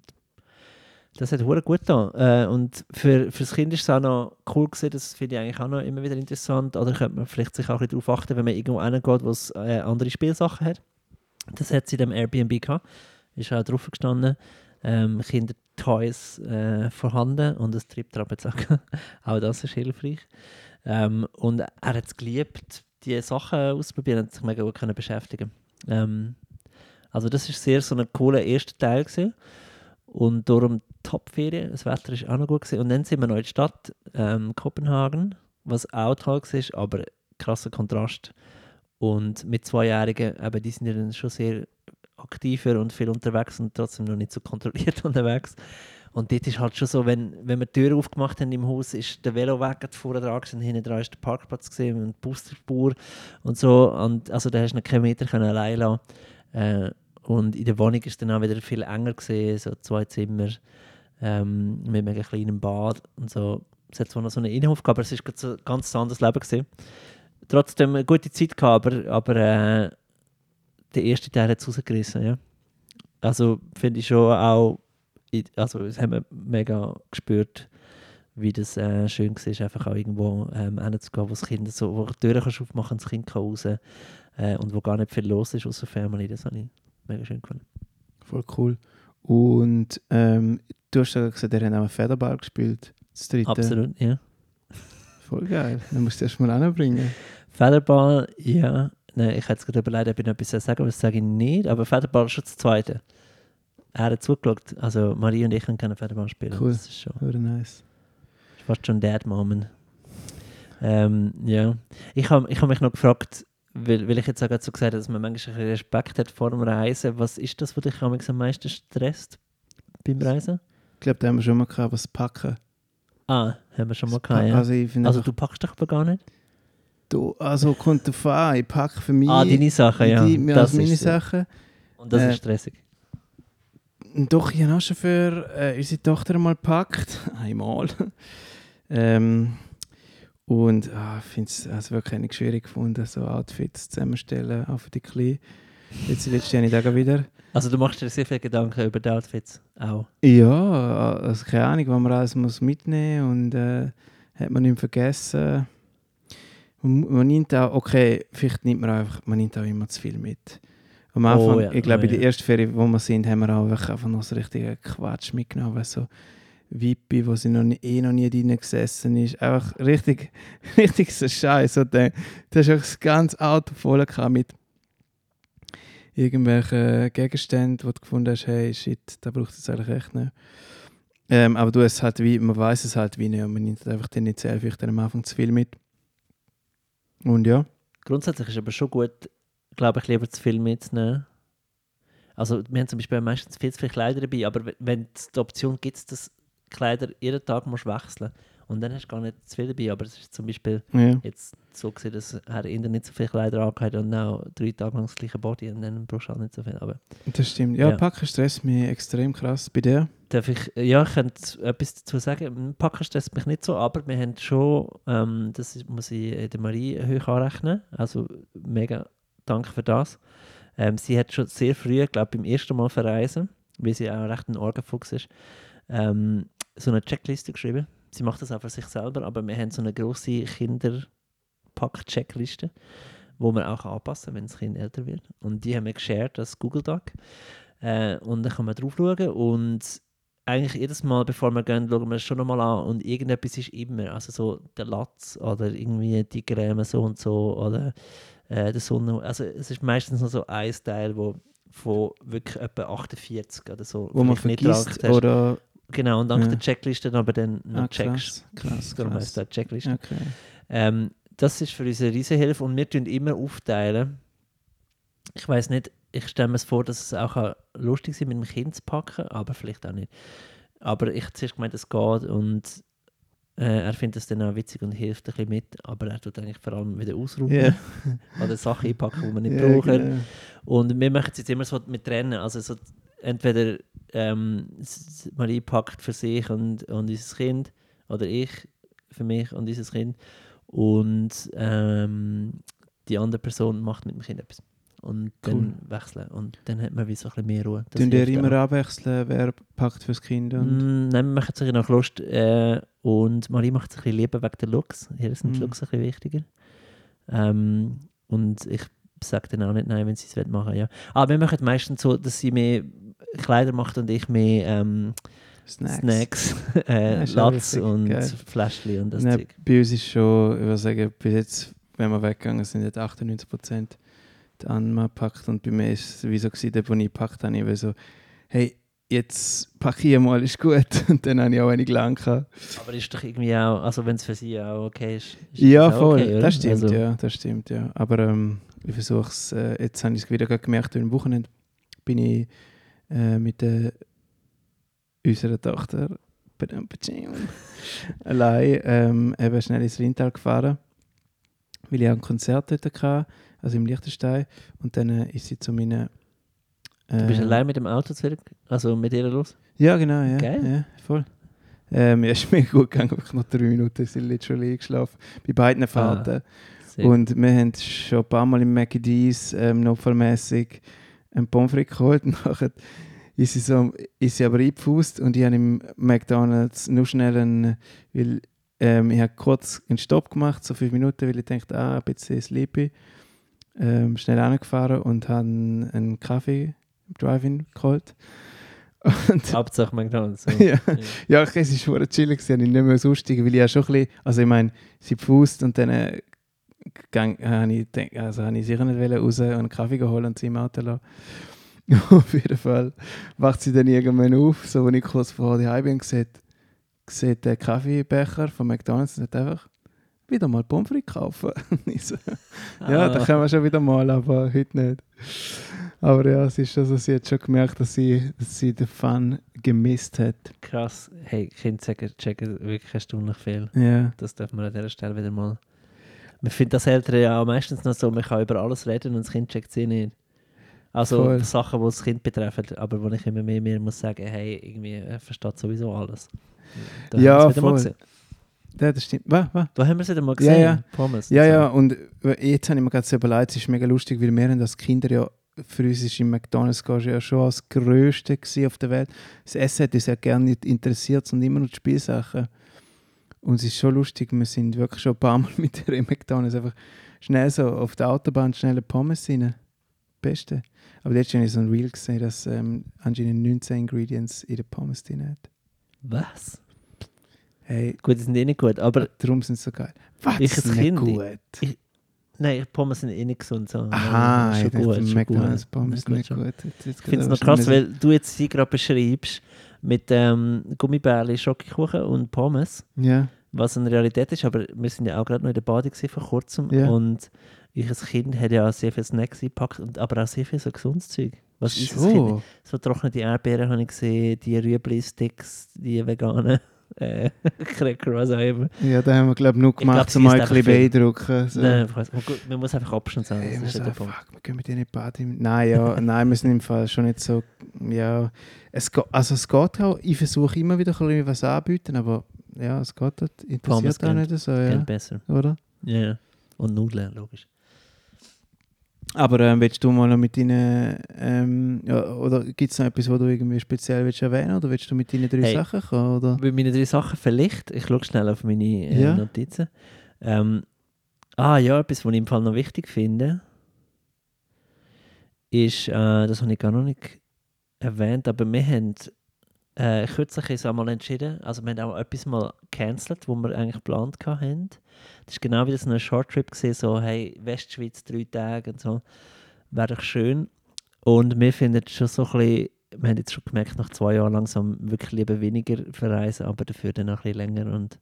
das hat hure gut getan. Äh, und für, für das Kind ist es auch noch cool gewesen, das finde ich eigentlich auch noch immer wieder interessant. Oder könnte man vielleicht sich auch ein darauf achten, wenn man irgendwo hingeht, wo es äh, andere Spielsachen hat. Das hat sie in dem Airbnb gehabt. Ist auch drauf gestanden. Ähm, Kinder-Toys äh, vorhanden und ein Trip-Trapezak. auch das ist hilfreich. Ähm, und er hat es geliebt, die Sachen auszuprobieren und sich mega gut können beschäftigen. Ähm, also das ist sehr so ein cooler erster Teil gewesen. und darum Top-Ferien. Das Wetter ist auch noch gut gewesen. und dann sind wir noch in der Stadt ähm, Kopenhagen, was auch toll war, aber krasser Kontrast. Und mit Zweijährigen, eben, die sind ja dann schon sehr aktiver und viel unterwegs und trotzdem noch nicht so kontrolliert unterwegs. Und dort ist halt schon so, wenn, wenn wir die Tür aufgemacht haben im Haus, ist der Veloweg vorne dran gewesen, hinten dran ist der Parkplatz gesehen und die Busspur und so. Und also da hast du noch keinen Meter können allein lassen. Äh, und in der Wohnung ist dann auch wieder viel enger gesehen, so zwei Zimmer ähm, mit einem kleinen Bad und so. Es hat zwar noch so einen Innenhof gehabt, aber es gerade so ein ganz anderes Leben gewesen. Trotzdem eine gute Zeit gehabt, aber, aber äh, der erste Teil hat es rausgerissen, ja. Also finde ich schon auch, also das haben wir mega gespürt, wie das äh, schön war, einfach auch irgendwo ähm, hinzugehen, wo das Kind so, wo die Türen kannst aufmachen das Kind kann raus äh, und wo gar nicht viel los ist außer Family, das habe ich mega schön gefunden. Voll cool. Und ähm, du hast ja gesagt, ihr habt auch einen Federball gespielt. Das dritte. Absolut, ja. Voll geil. Dann musst du erst mal anbringen. Federball, ja. Nein, ich hätte es gerade überlegt, ob ich noch etwas sagen aber das sage ich nicht. Aber Federball ist schon das Zweite. Er hat zugeschaut. Also Marie und ich können Federball spielen. Cool. Das ist schon Very nice. ist fast schon Dad Moment. Ähm, ja. Ich habe ich hab mich noch gefragt, weil, weil ich jetzt auch gerade so gesagt habe, dass man manchmal ein Respekt hat vor dem Reisen. Was ist das, was dich am meisten stresst beim Reisen? Ich glaube, da haben wir schon mal gehabt, was packen. Ah, haben wir schon mal Das gehabt, ja. Also, Also du packst dich aber gar nicht? du, also kommt drauf an, ich packe für mich Ah, deine Sachen, ja. die, das als meine. Sachen. Und das Äh, ist stressig. Doch, ich habe auch schon für äh, unsere Tochter mal gepackt. Einmal. ähm, und ah, ich finde es also wirklich nicht schwierig gefunden, so Outfits zusammenstellen, auch für die Kleinen. Jetzt Jahr nicht auch wieder. Also du machst dir sehr viele Gedanken über die Outfits auch. Ja, also keine Ahnung, was man alles muss mitnehmen und äh, hat man nicht vergessen. Man, man nimmt auch, okay, vielleicht nimmt man einfach, man nimmt auch immer zu viel mit. Am Anfang, Oh ja, ich glaube, oh in der ja. ersten Ferie, wo wir sind, haben wir auch einfach noch so richtigen Quatsch mitgenommen. Weißt, so Wippi, wo sie noch nie, eh noch nie drin gesessen ist. Einfach richtig, richtig so Scheiß. So, du hast einfach das ganze Auto voll mit irgendwelchen Gegenständen, wo du gefunden hast, hey, shit, da braucht es eigentlich echt nicht. Ähm, aber du hast halt wie, man weiß es halt wie nicht und man nimmt einfach tendenziell vielleicht am Anfang zu viel mit. Und ja, Grundsätzlich ist aber schon gut, glaube ich, lieber zu viel mitzunehmen. Also wir haben zum Beispiel meistens viel zu viele Kleider dabei, aber we- wenn es die Option gibt, dass Kleider jeden Tag musst wechseln und dann hast du gar nicht zu viel dabei, aber es ist zum Beispiel ja. jetzt so gesehen, dass Herr Inder nicht so viele Kleider angehabt und auch drei Tage lang das gleiche Body und dann brauchst du halt nicht so viel. Aber Das stimmt. Ja, Ja. Packen stresst mich extrem krass. Bei dir? darf ich, ja, ich könnte etwas dazu sagen. Packen stresst mich nicht so, aber wir haben schon, ähm, das muss ich der Marie hoch anrechnen, also mega danke für das. Ähm, sie hat schon sehr früh, glaube beim ersten Mal verreisen, weil sie auch recht ein Orgenfuchs ist, ähm, so eine Checkliste geschrieben. Sie macht das auch für sich selber, aber wir haben so eine grosse Kinderpack-Checkliste, wo man auch anpassen kann, wenn das Kind älter wird. Und die haben wir geshared als Google Doc. Äh, und dann kann man drauf schauen und eigentlich jedes Mal, bevor wir gehen, schauen wir es schon nochmal an und irgendetwas ist immer, also so der Latz oder irgendwie die Creme so und so oder äh, der Sonne, also es ist meistens noch so ein Teil, wo von wirklich etwa 48 oder so Wo man vergisst hast. oder... Genau, und dank Ja. der Checkliste aber dann noch Ah, checkst. krass, krass, Darum es auch Checkliste. Okay. Ähm, das ist für uns eine riesen Hilfe und wir tun immer aufteilen. Ich weiß nicht, ich stelle mir es vor, dass es auch lustig sein mit dem Kind zu packen, aber vielleicht auch nicht. Aber ich habe zuerst gemeint, es geht und äh, er findet es dann auch witzig und hilft ein bisschen mit, aber er tut eigentlich vor allem wieder ausrufen Ja. oder Sachen einpacken, die wir nicht Ja, brauchen. genau. Und wir machen es jetzt immer so mit Trennen. Also so entweder ähm, s- s- Marie packt für sich und, und unser Kind oder ich für mich und unser Kind und ähm, die andere Person macht mit dem Kind etwas. Und dann wechseln. Und dann hat man wie so ein bisschen mehr Ruhe. Das Tun ihr immer auch. abwechseln, wer packt fürs Kind? Und Mm, Nein, wir machen es ein bisschen nach Lust. Äh, und Marie macht es ein bisschen lieber wegen der Looks. Hier sind die Mm. Looks ein bisschen wichtiger. Ähm, und ich sage dann auch nicht nein, wenn sie es machen ja. Aber wir machen meistens so, dass sie mehr Kleider macht und ich mehr ähm, Snacks. Snacks, äh, Latz und geil. Fläschchen und das Nein, Zeug. bei uns ist schon, ich würde sagen, bis jetzt, wenn wir weggegangen sind, hat 98 Prozent die Anma gepackt und bei mir ist es wie so gewesen, wo ich gepackt habe, ich war so, hey, jetzt packe ich mal, ist gut. Und dann habe ich auch wenig lang gehabt. Aber ist doch irgendwie auch, also wenn es für sie auch okay ist. ist Ja, voll, okay, das stimmt, also, ja, das stimmt, ja. Aber ähm, ich versuche es, äh, jetzt habe ich es wieder gemerkt, am Wochenende bin ich äh, mit der, unserer Tochter allein ähm, eben schnell ins Rheintal gefahren, weil ich auch ein Konzert dort hatte, also im Liechtenstein. Und dann äh, ist sie zu meinen... Du bist äh, allein mit dem Auto zurück? Also mit ihr los? Ja, genau, ja. Geil. ja voll. Ähm, ja, ist mega gut gegangen, wirklich noch drei Minuten sind literally eingeschlafen. Bei beiden Fahrten. Sehr Und wir haben schon ein paar Mal im Mac D's ähm, notfallmäßig einen Pommes frites geholt. Und nachher ist sie, so, ist sie aber eingepfust und ich habe im McDonalds nur schnell einen, weil ähm, ich habe kurz einen Stopp gemacht, so fünf Minuten, weil ich dachte, ah, ein bisschen sleepy. Ähm, schnell angefahren und habe einen, Kaffee im Drive-In geholt. Und Hauptsache McDonalds. So. ja. Ja, okay, es war schon chillig, ich nicht mehr so aussteigen, weil ich ja schon ein bisschen, also ich meine, sie pfust und dann äh, gang, habe ich, denk, also habe ich sicher nicht raus und einen Kaffee geholt und sie im Auto lassen. Auf jeden Fall wacht sie dann irgendwann auf, so wenn ich kurz vor die bin sieht, sieht den Kaffeebecher von McDonalds sagt einfach, wieder mal Pommes frites kaufen. So, ja, Ah. da können wir schon wieder mal, aber heute nicht. Aber ja, es ist also, sie hat schon gemerkt, dass sie, dass sie den Fun gemisst hat. Krass. Hey, Kinder checken wirklich erstaunlich viel. Ja. Das darf man an dieser Stelle wieder mal. Man findet das Eltern ja meistens noch so, man kann über alles reden und das Kind checkt sie nicht. Also Voll. Sachen, die das Kind betreffen, aber wo ich immer mehr, mehr muss sagen, hey, irgendwie er versteht sowieso alles. Da Ja, haben wir es wieder mal voll. Ja, das stimmt. Was, was? Da haben wir es wieder mal Ja, gesehen. ja. Pommes. Ja, so. ja, und jetzt habe ich mir gerade so überlegt, es ist mega lustig, weil wir haben als Kinder ja, für uns ist im McDonalds ja schon das Größte auf der Welt. Das Essen hat uns ja gerne nicht interessiert und immer nur die Spielsachen. Und es ist schon lustig, wir sind wirklich schon ein paar Mal mit der McDonalds einfach schnell so auf der Autobahn schnell eine Pommes rein. Beste. Aber letztens habe ich so ein Reel gesehen, dass ähm, anscheinend 19 Ingredients in der Pommes drin hat. Was? Hey, Gut, die sind eh nicht gut, aber darum sind sie so geil. Was? Ich nicht Kind- gut. nein, Pommes sind eh nicht gesund. So. Aha, schon ich gut, schon McDonald's gut. Pommes Gut, nicht gut. Jetzt- jetzt Ich finde es noch krass, weil du jetzt sie gerade beschreibst mit ähm, Gummibärli, Schokokuchen und Pommes, Ja, was eine Realität ist, aber wir sind ja auch gerade noch in der Bade vor kurzem Ja. und ich als Kind hätte ja sehr viel Snacks eingepackt, und, aber auch sehr viel so gesundes Zeug. Was ist das Kind? So trocknete Erdbeeren habe ich gesehen, die Rüebli-Sticks, die veganen äh, Cracker, was auch immer. Ja, da haben wir, glaube ich, glaub, gemacht, um ist ein bisschen beeindrucken. So. Nein, man muss einfach Abstand sein, Hey, das wir ist der Punkt. fuck, wir gehen mit denen nicht baden. Nein, ja, nein, wir sind im Fall schon nicht so, ja, es geht, also es geht auch, ich versuche immer wieder ein bisschen was anbieten, aber ja, es geht halt, interessiert Pommes auch nicht so, ja, besser. oder? Ja, ja. Und Nudeln, logisch. Aber ähm, willst du mal noch mit deinen, ähm, ja, oder gibt es noch etwas, was du irgendwie speziell willst erwähnen oder willst du mit deinen drei Hey. Sachen kommen, oder? Bei meinen drei Sachen vielleicht, ich schaue schnell auf meine äh, Ja. Notizen. Ähm, ah ja, etwas, was ich im Fall noch wichtig finde, ist, äh, das habe ich gar noch nicht erwähnt, aber wir haben äh, kürzlich ist einmal entschieden, also wir haben auch etwas mal cancelled, wo wir eigentlich geplant hatten. Das ist genau wie so ein Shorttrip so hey, Westschweiz drei Tage und so, wäre doch schön. Und wir finden schon so ein bisschen, wir haben jetzt schon gemerkt, nach zwei Jahren langsam wirklich lieber weniger verreisen, aber dafür dann auch ein bisschen länger und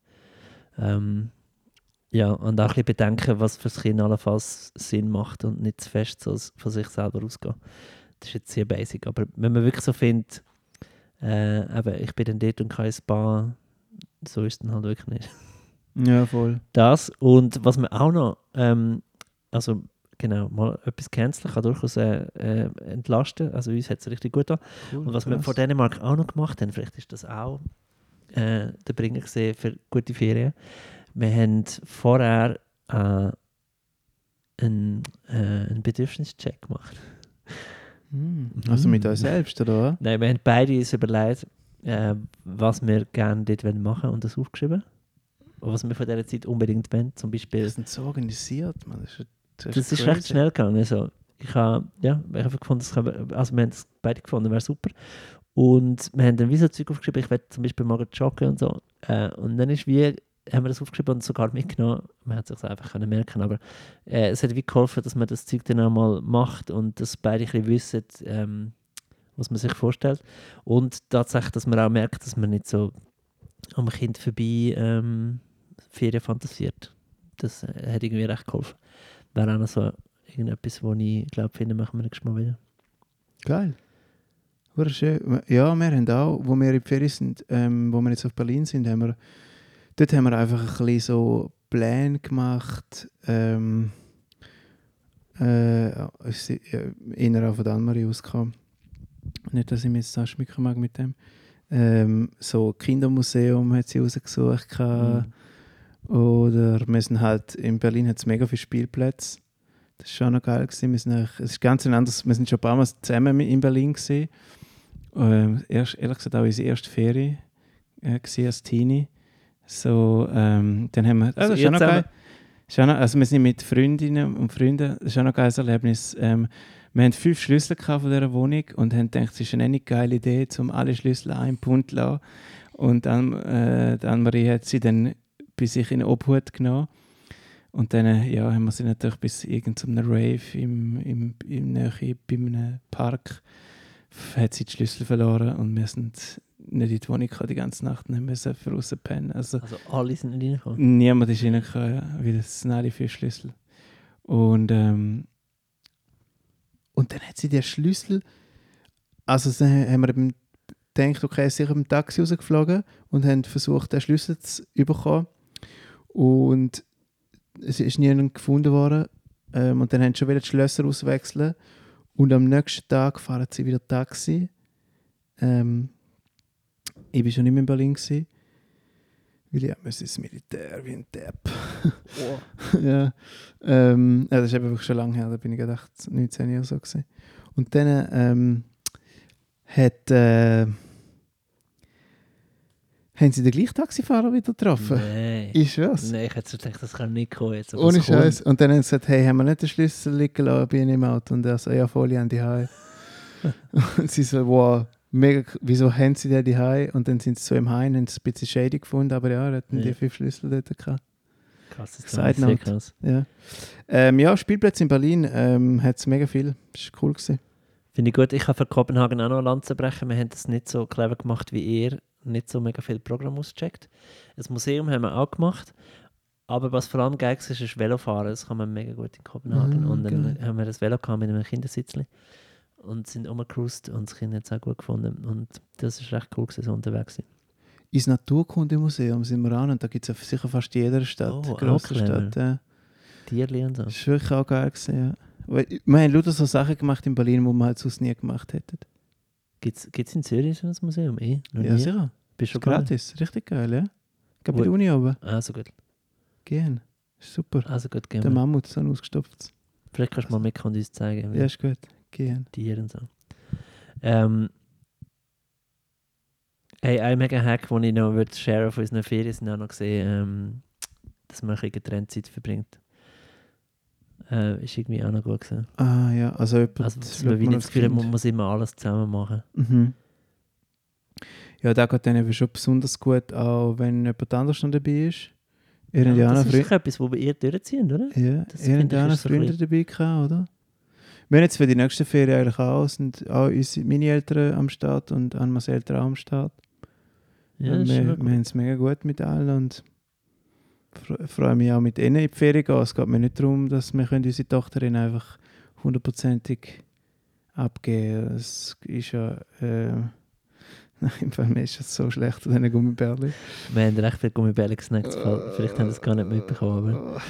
ähm, ja, und auch ein bisschen bedenken, was für das Kind allenfalls Sinn macht und nicht zu fest so von sich selber ausgehen. Das ist jetzt sehr basic, aber wenn man wirklich so findet, äh, eben, ich bin dann dort und kein Spa, so ist es dann halt wirklich nicht. Ja, voll. Das und was wir auch noch, ähm, also genau, mal etwas canceln kann durchaus äh, äh, entlasten, also uns hat es richtig gut an. Cool, Und was wir krass. von Dänemark auch noch gemacht haben, vielleicht ist das auch äh, der Bringer gesehen für gute Ferien. Wir haben vorher äh, einen, äh, einen Bedürfnischeck gemacht. Hm. Also mit euch selbst, oder? Nein, wir haben beide uns überlegt, äh, was wir gerne dort wollen machen und das aufgeschrieben. Und was wir von dieser Zeit unbedingt wollen. Zum Beispiel Das sind so organisiert, man. Das ist, das Das ist recht schnell gegangen. Also, ich habe ja, ich habe gefunden, das kann, also wir haben es beide gefunden, wäre super. Und wir haben dann wie so Zeug aufgeschrieben, ich werde zum Beispiel mal joggen und so. Äh, und dann ist wie, haben wir das aufgeschrieben und sogar mitgenommen. Man hat es sich einfach können merken aber äh, es hat wie geholfen, dass man das Zeug dann auch mal macht und dass beide ein bisschen wissen, ähm, was man sich vorstellt. Und tatsächlich, dass man auch merkt, dass man nicht so am Kind vorbei ähm, Ferien fantasiert. Das äh, hat irgendwie recht geholfen wäre auch noch so irgendetwas, wo ich glaube, finden machen wir nächstes Mal wieder. Geil. Schön. Ja, wir haben auch, wo wir in Ferien sind, ähm, wo wir jetzt auf Berlin sind, haben wir, dort haben wir einfach ein bisschen so Pläne gemacht. Ähm, äh, äh, eher von Danmari ausgekommen. Nicht, dass ich mich jetzt da schmücken mag mit dem. Ähm, so Kindermuseum hat sie rausgesucht. gehabt. Oder wir sind halt, in Berlin hat es mega viele Spielplätze. Das war schon noch geil. Gewesen. Wir sind eigentlich, es ist ganz ein anderes, wir sind schon ein paar Mal zusammen in Berlin gewesen. Ähm, erst, ehrlich gesagt auch unsere erste Ferie äh, als Teenie. So, ähm, dann haben wir, also, Also ist auch noch geil. Ist auch noch, also wir sind mit Freundinnen und Freunden, das ist auch noch ein geiles Erlebnis. Ähm, wir haben fünf Schlüssel von dieser Wohnung und haben gedacht, es ist eine nicht geile Idee, um alle Schlüssel an einen Pund zu lassen. Und dann, äh, die Anne-Marie hat sie dann bei sich in Obhut genommen. Und dann äh, ja, haben wir sie natürlich bis irgendeinem Rave im, im, im Nähe bei einem Park hat sie die Schlüssel verloren und wir sind nicht in die Wohnung gekommen die ganze Nacht haben müssen für draussen pennen. Also Also alle sind nicht reingekommen. niemand ist reingekommen, weil es sind alle vier Schlüssel. Und, ähm, und dann hat sie den Schlüssel, also dann haben wir eben gedacht, okay, sie ist sicher im Taxi rausgeflogen und haben versucht, den Schlüssel zu bekommen. Und es ist niemand gefunden worden. Ähm, und dann haben sie schon wieder die Schlösser auswechseln. Und am nächsten Tag fahren sie wieder Taxi. Ähm, ich war schon nicht mehr in Berlin. Gewesen, weil ich muss ins Militär wie ein Depp. ja. Ähm, ja, das ist wirklich schon lange her, da bin ich gedacht, 19 Jahre so gewesen. Und dann ähm, hat, äh, Haben Sie den gleichen Taxifahrer wieder getroffen? Nein. Ich schwör's. Nein, ich hätte so gedacht, das kann nicht kommen jetzt. Ohne. Scheiß. Und dann haben sie gesagt, hey, haben wir nicht den Schlüssel liegen lassen bei Ihnen im Auto? Und er so, ja, voll, ich habe die Hause. und sie so, wow, mega, wieso haben Sie denn die? Und dann sind sie so im Heim, haben sie ein bisschen shady gefunden, aber ja, er hatten Ja. die fünf Schlüssel dort gehabt. Krass, das ist sehr krass. Ja, ähm, ja Spielplätze in Berlin ähm, hat es mega viel. Das war cool. Gewesen. Finde ich gut. Ich habe für Kopenhagen auch noch eine Lanze brechen. Wir haben das nicht so clever gemacht wie ihr. Nicht so mega viel Programm ausgecheckt. Das Museum haben wir auch gemacht. Aber was vor allem geil war, ist Velofahren. Das kann man mega gut in Kopenhagen. Ah, und dann geil. haben wir das Velo gehabt mit einem Kindersitzli und sind rumgecruised und das Kind hat es auch gut gefunden. Und das ist recht cool, gewesen, so unterwegs sein. Ins Naturkundemuseum sind wir an und da gibt es sicher fast jeder Stadt. Oh, grosse. Stadt. Ja. Tierli und so. Das war wirklich auch geil. Gewesen, ja. Wir haben lauter so Sachen gemacht in Berlin, die wir halt sonst nie gemacht hätten. Gibt es in Zürich so ein Museum? Noch Ja, nie. sicher. Bist du schon? Gratis. Richtig geil, ja. Wo- bei der Uni oben. Also gut. Gehen. Super. Also gut, gehen Der wir. Mammut, so ein ausgestopftes. Vielleicht kannst du mal mitkommen und uns zeigen. Ja, ist gut. Gehen. Tiere und so. Ähm, hey, ein mega Hack, den ich noch würde share auf unseren Ferien, sind auch noch gesehen, ähm, dass man ein getrennt Zeit verbringt. Äh, ist irgendwie auch noch gut gewesen. Ah ja, also jemand Also, dass man wie nicht das Gefühl hat, man muss immer alles zusammen machen. Mhm. Ja, da geht dann eben schon besonders gut, auch wenn jemand anderes noch dabei ist. Habt ja das ist doch etwas, wo ihr durchziehen, oder? Ja, Das ein Freunde dabei gehabt, oder? Wir haben jetzt für die nächste Ferien eigentlich auch, sind auch unsere, meine Eltern am Start und Anmas Eltern auch am Start. Ja, Und wir, wir haben es mega gut mit allen und fre- freue mich auch mit ihnen in die Ferien gehen. Es geht mir nicht darum, dass wir unsere Tochterin einfach hundertprozentig abgeben können. Es ist ja... Äh, Nein, bei mir ist das so schlecht, diese Gummibärli. Wir haben recht viel Gummibärli gesnackt. Vielleicht haben sie es gar nicht mitbekommen. Aber,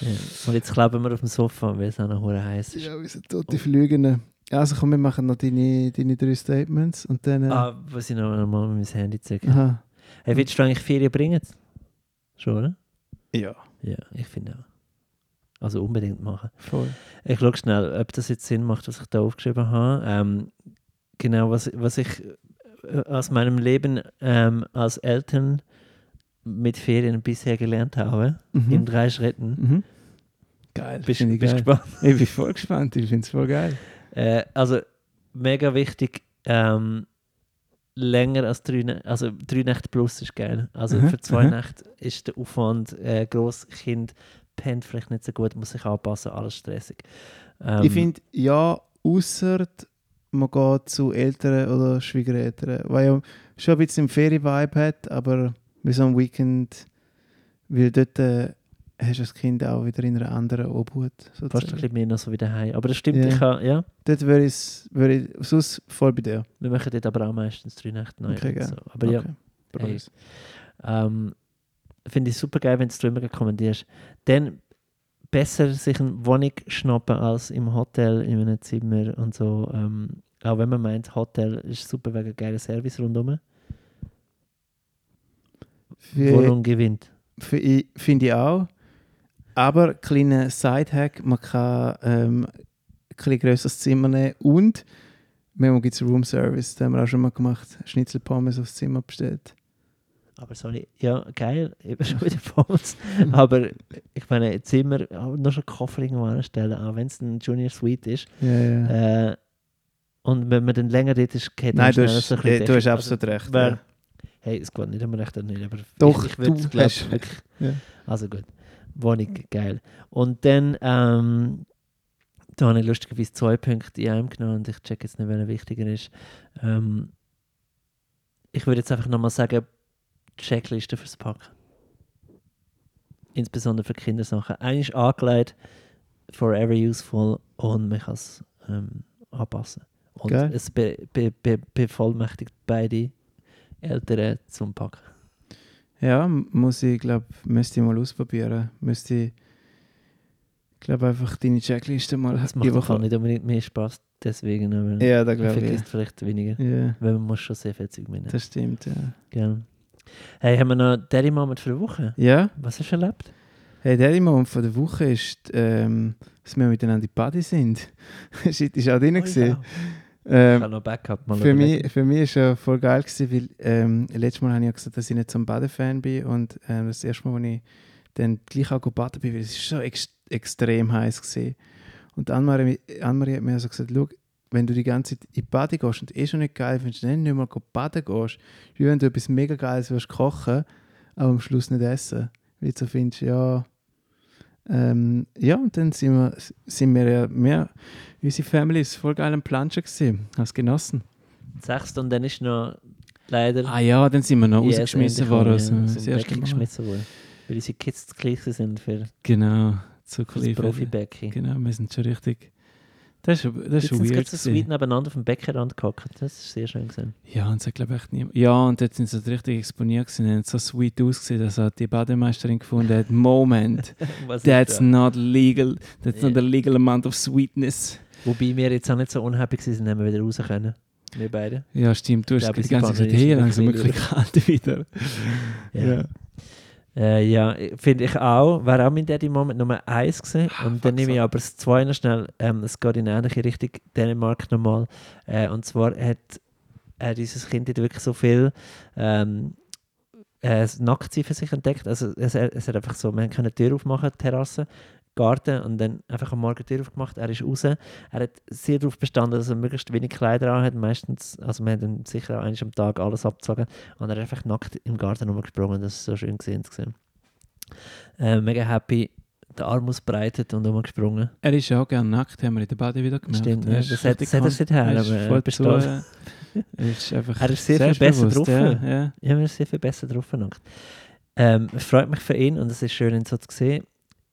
ja. Und jetzt kleben wir auf dem Sofa, weil es auch noch heiß ist. Ja, wir sind tote Flüge. Also komm, wir machen noch deine, deine drei Statements und dann... Äh, Ah, was ich noch noch mal mein Handy zeigen. aha. Hey, willst du eigentlich Ferien bringen? Schon, oder? Ja, Ja, ich finde auch. Also unbedingt machen. voll. Ich schaue schnell, ob das jetzt Sinn macht, was ich da aufgeschrieben habe. Ähm, genau, was, was ich äh, aus meinem Leben ähm, als Eltern mit Ferien bisher gelernt habe, Mhm. in drei Schritten. Mhm. Geil, Bist bist geil. gespannt? Ich bin voll gespannt, ich finde es voll geil. Äh, also mega wichtig, ähm, länger als drei Nächte, also drei Nächte plus ist geil. Also Mhm, für zwei mhm. Nächte ist der Aufwand äh, gross. Kind pennt vielleicht nicht so gut, muss sich anpassen, alles stressig. Ähm, ich finde, ja, außer man geht zu Eltern oder Schwiegereltern, weil ja schon ein bisschen im Ferien-Vibe hat, aber wie so ein Weekend, weil dort äh, hast du das Kind auch wieder in einer anderen Obhut. fast ein Sozusagen. bisschen mehr noch so wie daheim. Aber das stimmt, Ja. ich habe, ja, Dort würde ich, würde ich sonst voll bei dir. wir machen dort aber auch meistens drei Nächte neu. Okay, so. Aber ja, Okay. Hey. Ähm, Finde ich super geil, wenn du immer kommandierst. Dann besser sich eine Wohnung schnappen als im Hotel, in einem Zimmer und so. Ähm, auch wenn man meint, Hotel ist super wegen geiler Service rundherum. Für- Wohnung gewinnt. Finde ich auch. Aber kleiner Sidehack, man kann ähm, ein bisschen grösseres Zimmer nehmen und manchmal gibt es Room Service, das haben wir auch schon mal gemacht. Schnitzel Pommes aufs Zimmer bestellt. Aber sorry, ja, geil, eben schon wieder Pommes. Aber ich meine, Zimmer, noch schon Koffer irgendwo anstellen, auch wenn es ein Junior Suite ist. Ja, ja. Äh, und wenn man dann länger dort ist, geht Nein, du hast, so du hast absolut recht. wer- ja. Hey, es geht nicht um recht oder nicht, aber Doch, ich, ich würde es glauben. Ja. Also gut, Wohnung, geil. Und dann, ähm, da habe ich lustigerweise zwei Punkte in einem genommen und ich check jetzt nicht, welcher wichtiger ist. Ähm, ich würde jetzt einfach nochmal sagen, Checkliste fürs Packen. Insbesondere für Kindersachen. Ist angelegt, forever useful und man kann es ähm, anpassen. Und Geil. es be, be, be, bevollmächtigt beide Eltern zum Packen. Ja, muss ich, glaube müsste ich mal ausprobieren. Müsste ich, glaube einfach deine Checkliste mal Das macht Woche- nicht unbedingt mehr Spaß, deswegen, aber Ja, da glaube ich. vergisst vielleicht weniger. Ja, Weil man muss schon sehr viel Zeug mitnehmen. das stimmt, ja. Gell. Hey, haben wir noch Daddy Moment für die Woche? Ja, Was hast du erlebt? hey, der Moment von der Woche ist, ähm, dass wir miteinander in die Party sind. Shit, ist auch drin Oh. Ich Ähm, habe noch Backup. Mal für, überlegen. mich, für mich war es ja voll geil, gewesen, weil ähm, letztes Mal habe ich ja gesagt, dass ich nicht so ein Badefan bin und ähm, das erste Mal, als ich dann gleich auch baden bin, weil es ist so ex extrem heiß gesehen. Und Anne-Marie Anne hat mir also gesagt, schau, wenn du die ganze Zeit in die Bade gehst und eh schon nicht geil findest, dann nicht mal baden gehst, wie wenn du etwas mega Geiles willst kochen, aber am Schluss nicht essen. Weil du so findest, ja, ähm, ja, und dann sind wir, sind wir ja, mehr, unsere Family ist voll geil am Planschen gewesen, hast genossen. Sechst und dann ist noch leider Ah ja, dann sind wir noch die rausgeschmissen worden. Also, ja, das erste Mal. geschmissen worden. Weil unsere Kids zu klein sind für, Genau, zu. Profi-Becken. Genau, wir sind schon richtig. Das ist, das Jetzt ist sind sie weird. so sweet gewesen. nebeneinander auf dem Beckenrand gehockt. Das ist sehr schön gesehen. Ja, und hat glaube ich echt niemand. Ja, und dort sind sie richtig exponiert gewesen. Haben so sweet ausgesehen, dass auch die Bademeisterin gefunden hat: Moment, that's not legal. That's Ja. not a legal amount of sweetness. Wobei wir jetzt auch nicht so unhappy sind, wenn wir wieder raus können. Wir beide. Ja, stimmt. Du hast Ja, die sie ganze Zeit hier langsam wirklich kalt wieder. Ja. Äh, ja, finde ich auch. Wäre auch mein Daddy Moment Nummer 1 gewesen. Ah, Und dann nehme ich aber das 2 noch schnell. Ähm, es geht in eine ähnliche Richtung. Dänemark nochmal. Äh, und zwar hat äh, dieses Kind hat wirklich so viel ähm, äh, Nacktsein für sich entdeckt. Also es, es hat einfach so, wir können die Tür aufmachen, die Terrasse, Garten und dann einfach am Morgen Tür aufgemacht. Er ist raus. Er hat sehr darauf bestanden, dass er möglichst wenig Kleider an hat. Meistens, also wir haben dann sicher auch einmal am Tag alles abgezogen. Und er ist einfach nackt im Garten rumgesprungen. Das ist so schön gesehen zu sehen. Äh, mega happy, den Arm ausbreitet und rumgesprungen. Er ist ja auch gerne nackt, haben wir in der Bade wieder gemerkt. Stimmt, Er ist das hat- das hat er seither, er ist zu, äh, Er ist einfach Er ist sehr viel besser drauf. Ja, ja. Ja, wir sind sehr viel besser drauf nackt. Ähm, es freut mich für ihn und es ist schön, ihn so zu sehen.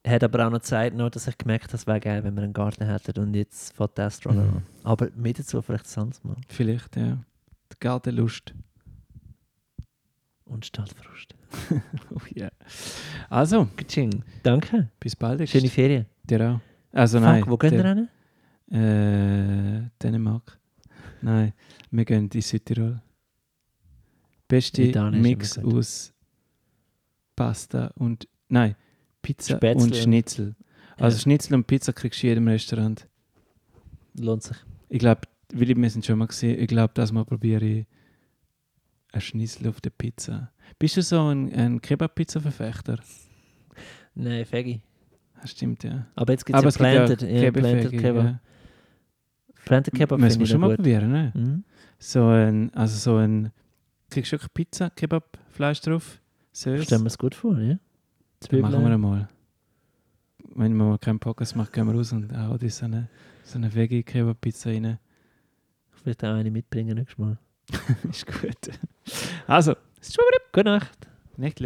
Hat aber auch noch Zeit, noch, dass ich gemerkt habe, es wäre geil, wenn wir einen Garten hätten und jetzt fängt der Astronaut Mhm. an. Aber mit dazu vielleicht das Mal. Vielleicht, ja. Die Gartenlust. Und Stadtfrust. Oh, yeah. Also, Kaching. Danke. bis bald. Schöne Ferien. Dir auch. Also Fuck, nein. wo gehen wir hin? Äh, Dänemark. Nein, wir gehen in Südtirol. Beste Mix aus Pasta und Nein, Pizza Spätzle und Schnitzel. Also Ja. Schnitzel und Pizza kriegst du in jedem Restaurant. Lohnt sich. Ich glaube, Willi, wir sind schon mal gesehen. Ich glaube, das mal probiere ich ein Schnitzel auf der Pizza. Bist du so ein, ein Kebab-Pizza-Verfechter? Nein, Fegi. Das stimmt, ja. Aber jetzt gibt es ja Planted, ja, Kebab- Planted Kebab. ja. Planted Kebab Müssen finde wir ich schon noch mal gut. probieren, ne? Mhm. So ein, also so ein, kriegst du wirklich Pizza, Kebab, Fleisch drauf, Sauce? Stellen wir es gut vor, ja? Dann machen wir einmal. Wenn wir mal keinen Podcast machen, gehen wir raus und hauen uns so eine, so eine Veggie-Kebab-Pizza rein. Vielleicht auch eine mitbringen nächstes Mal. ist gut. Also, Gute Nacht. nicht leben.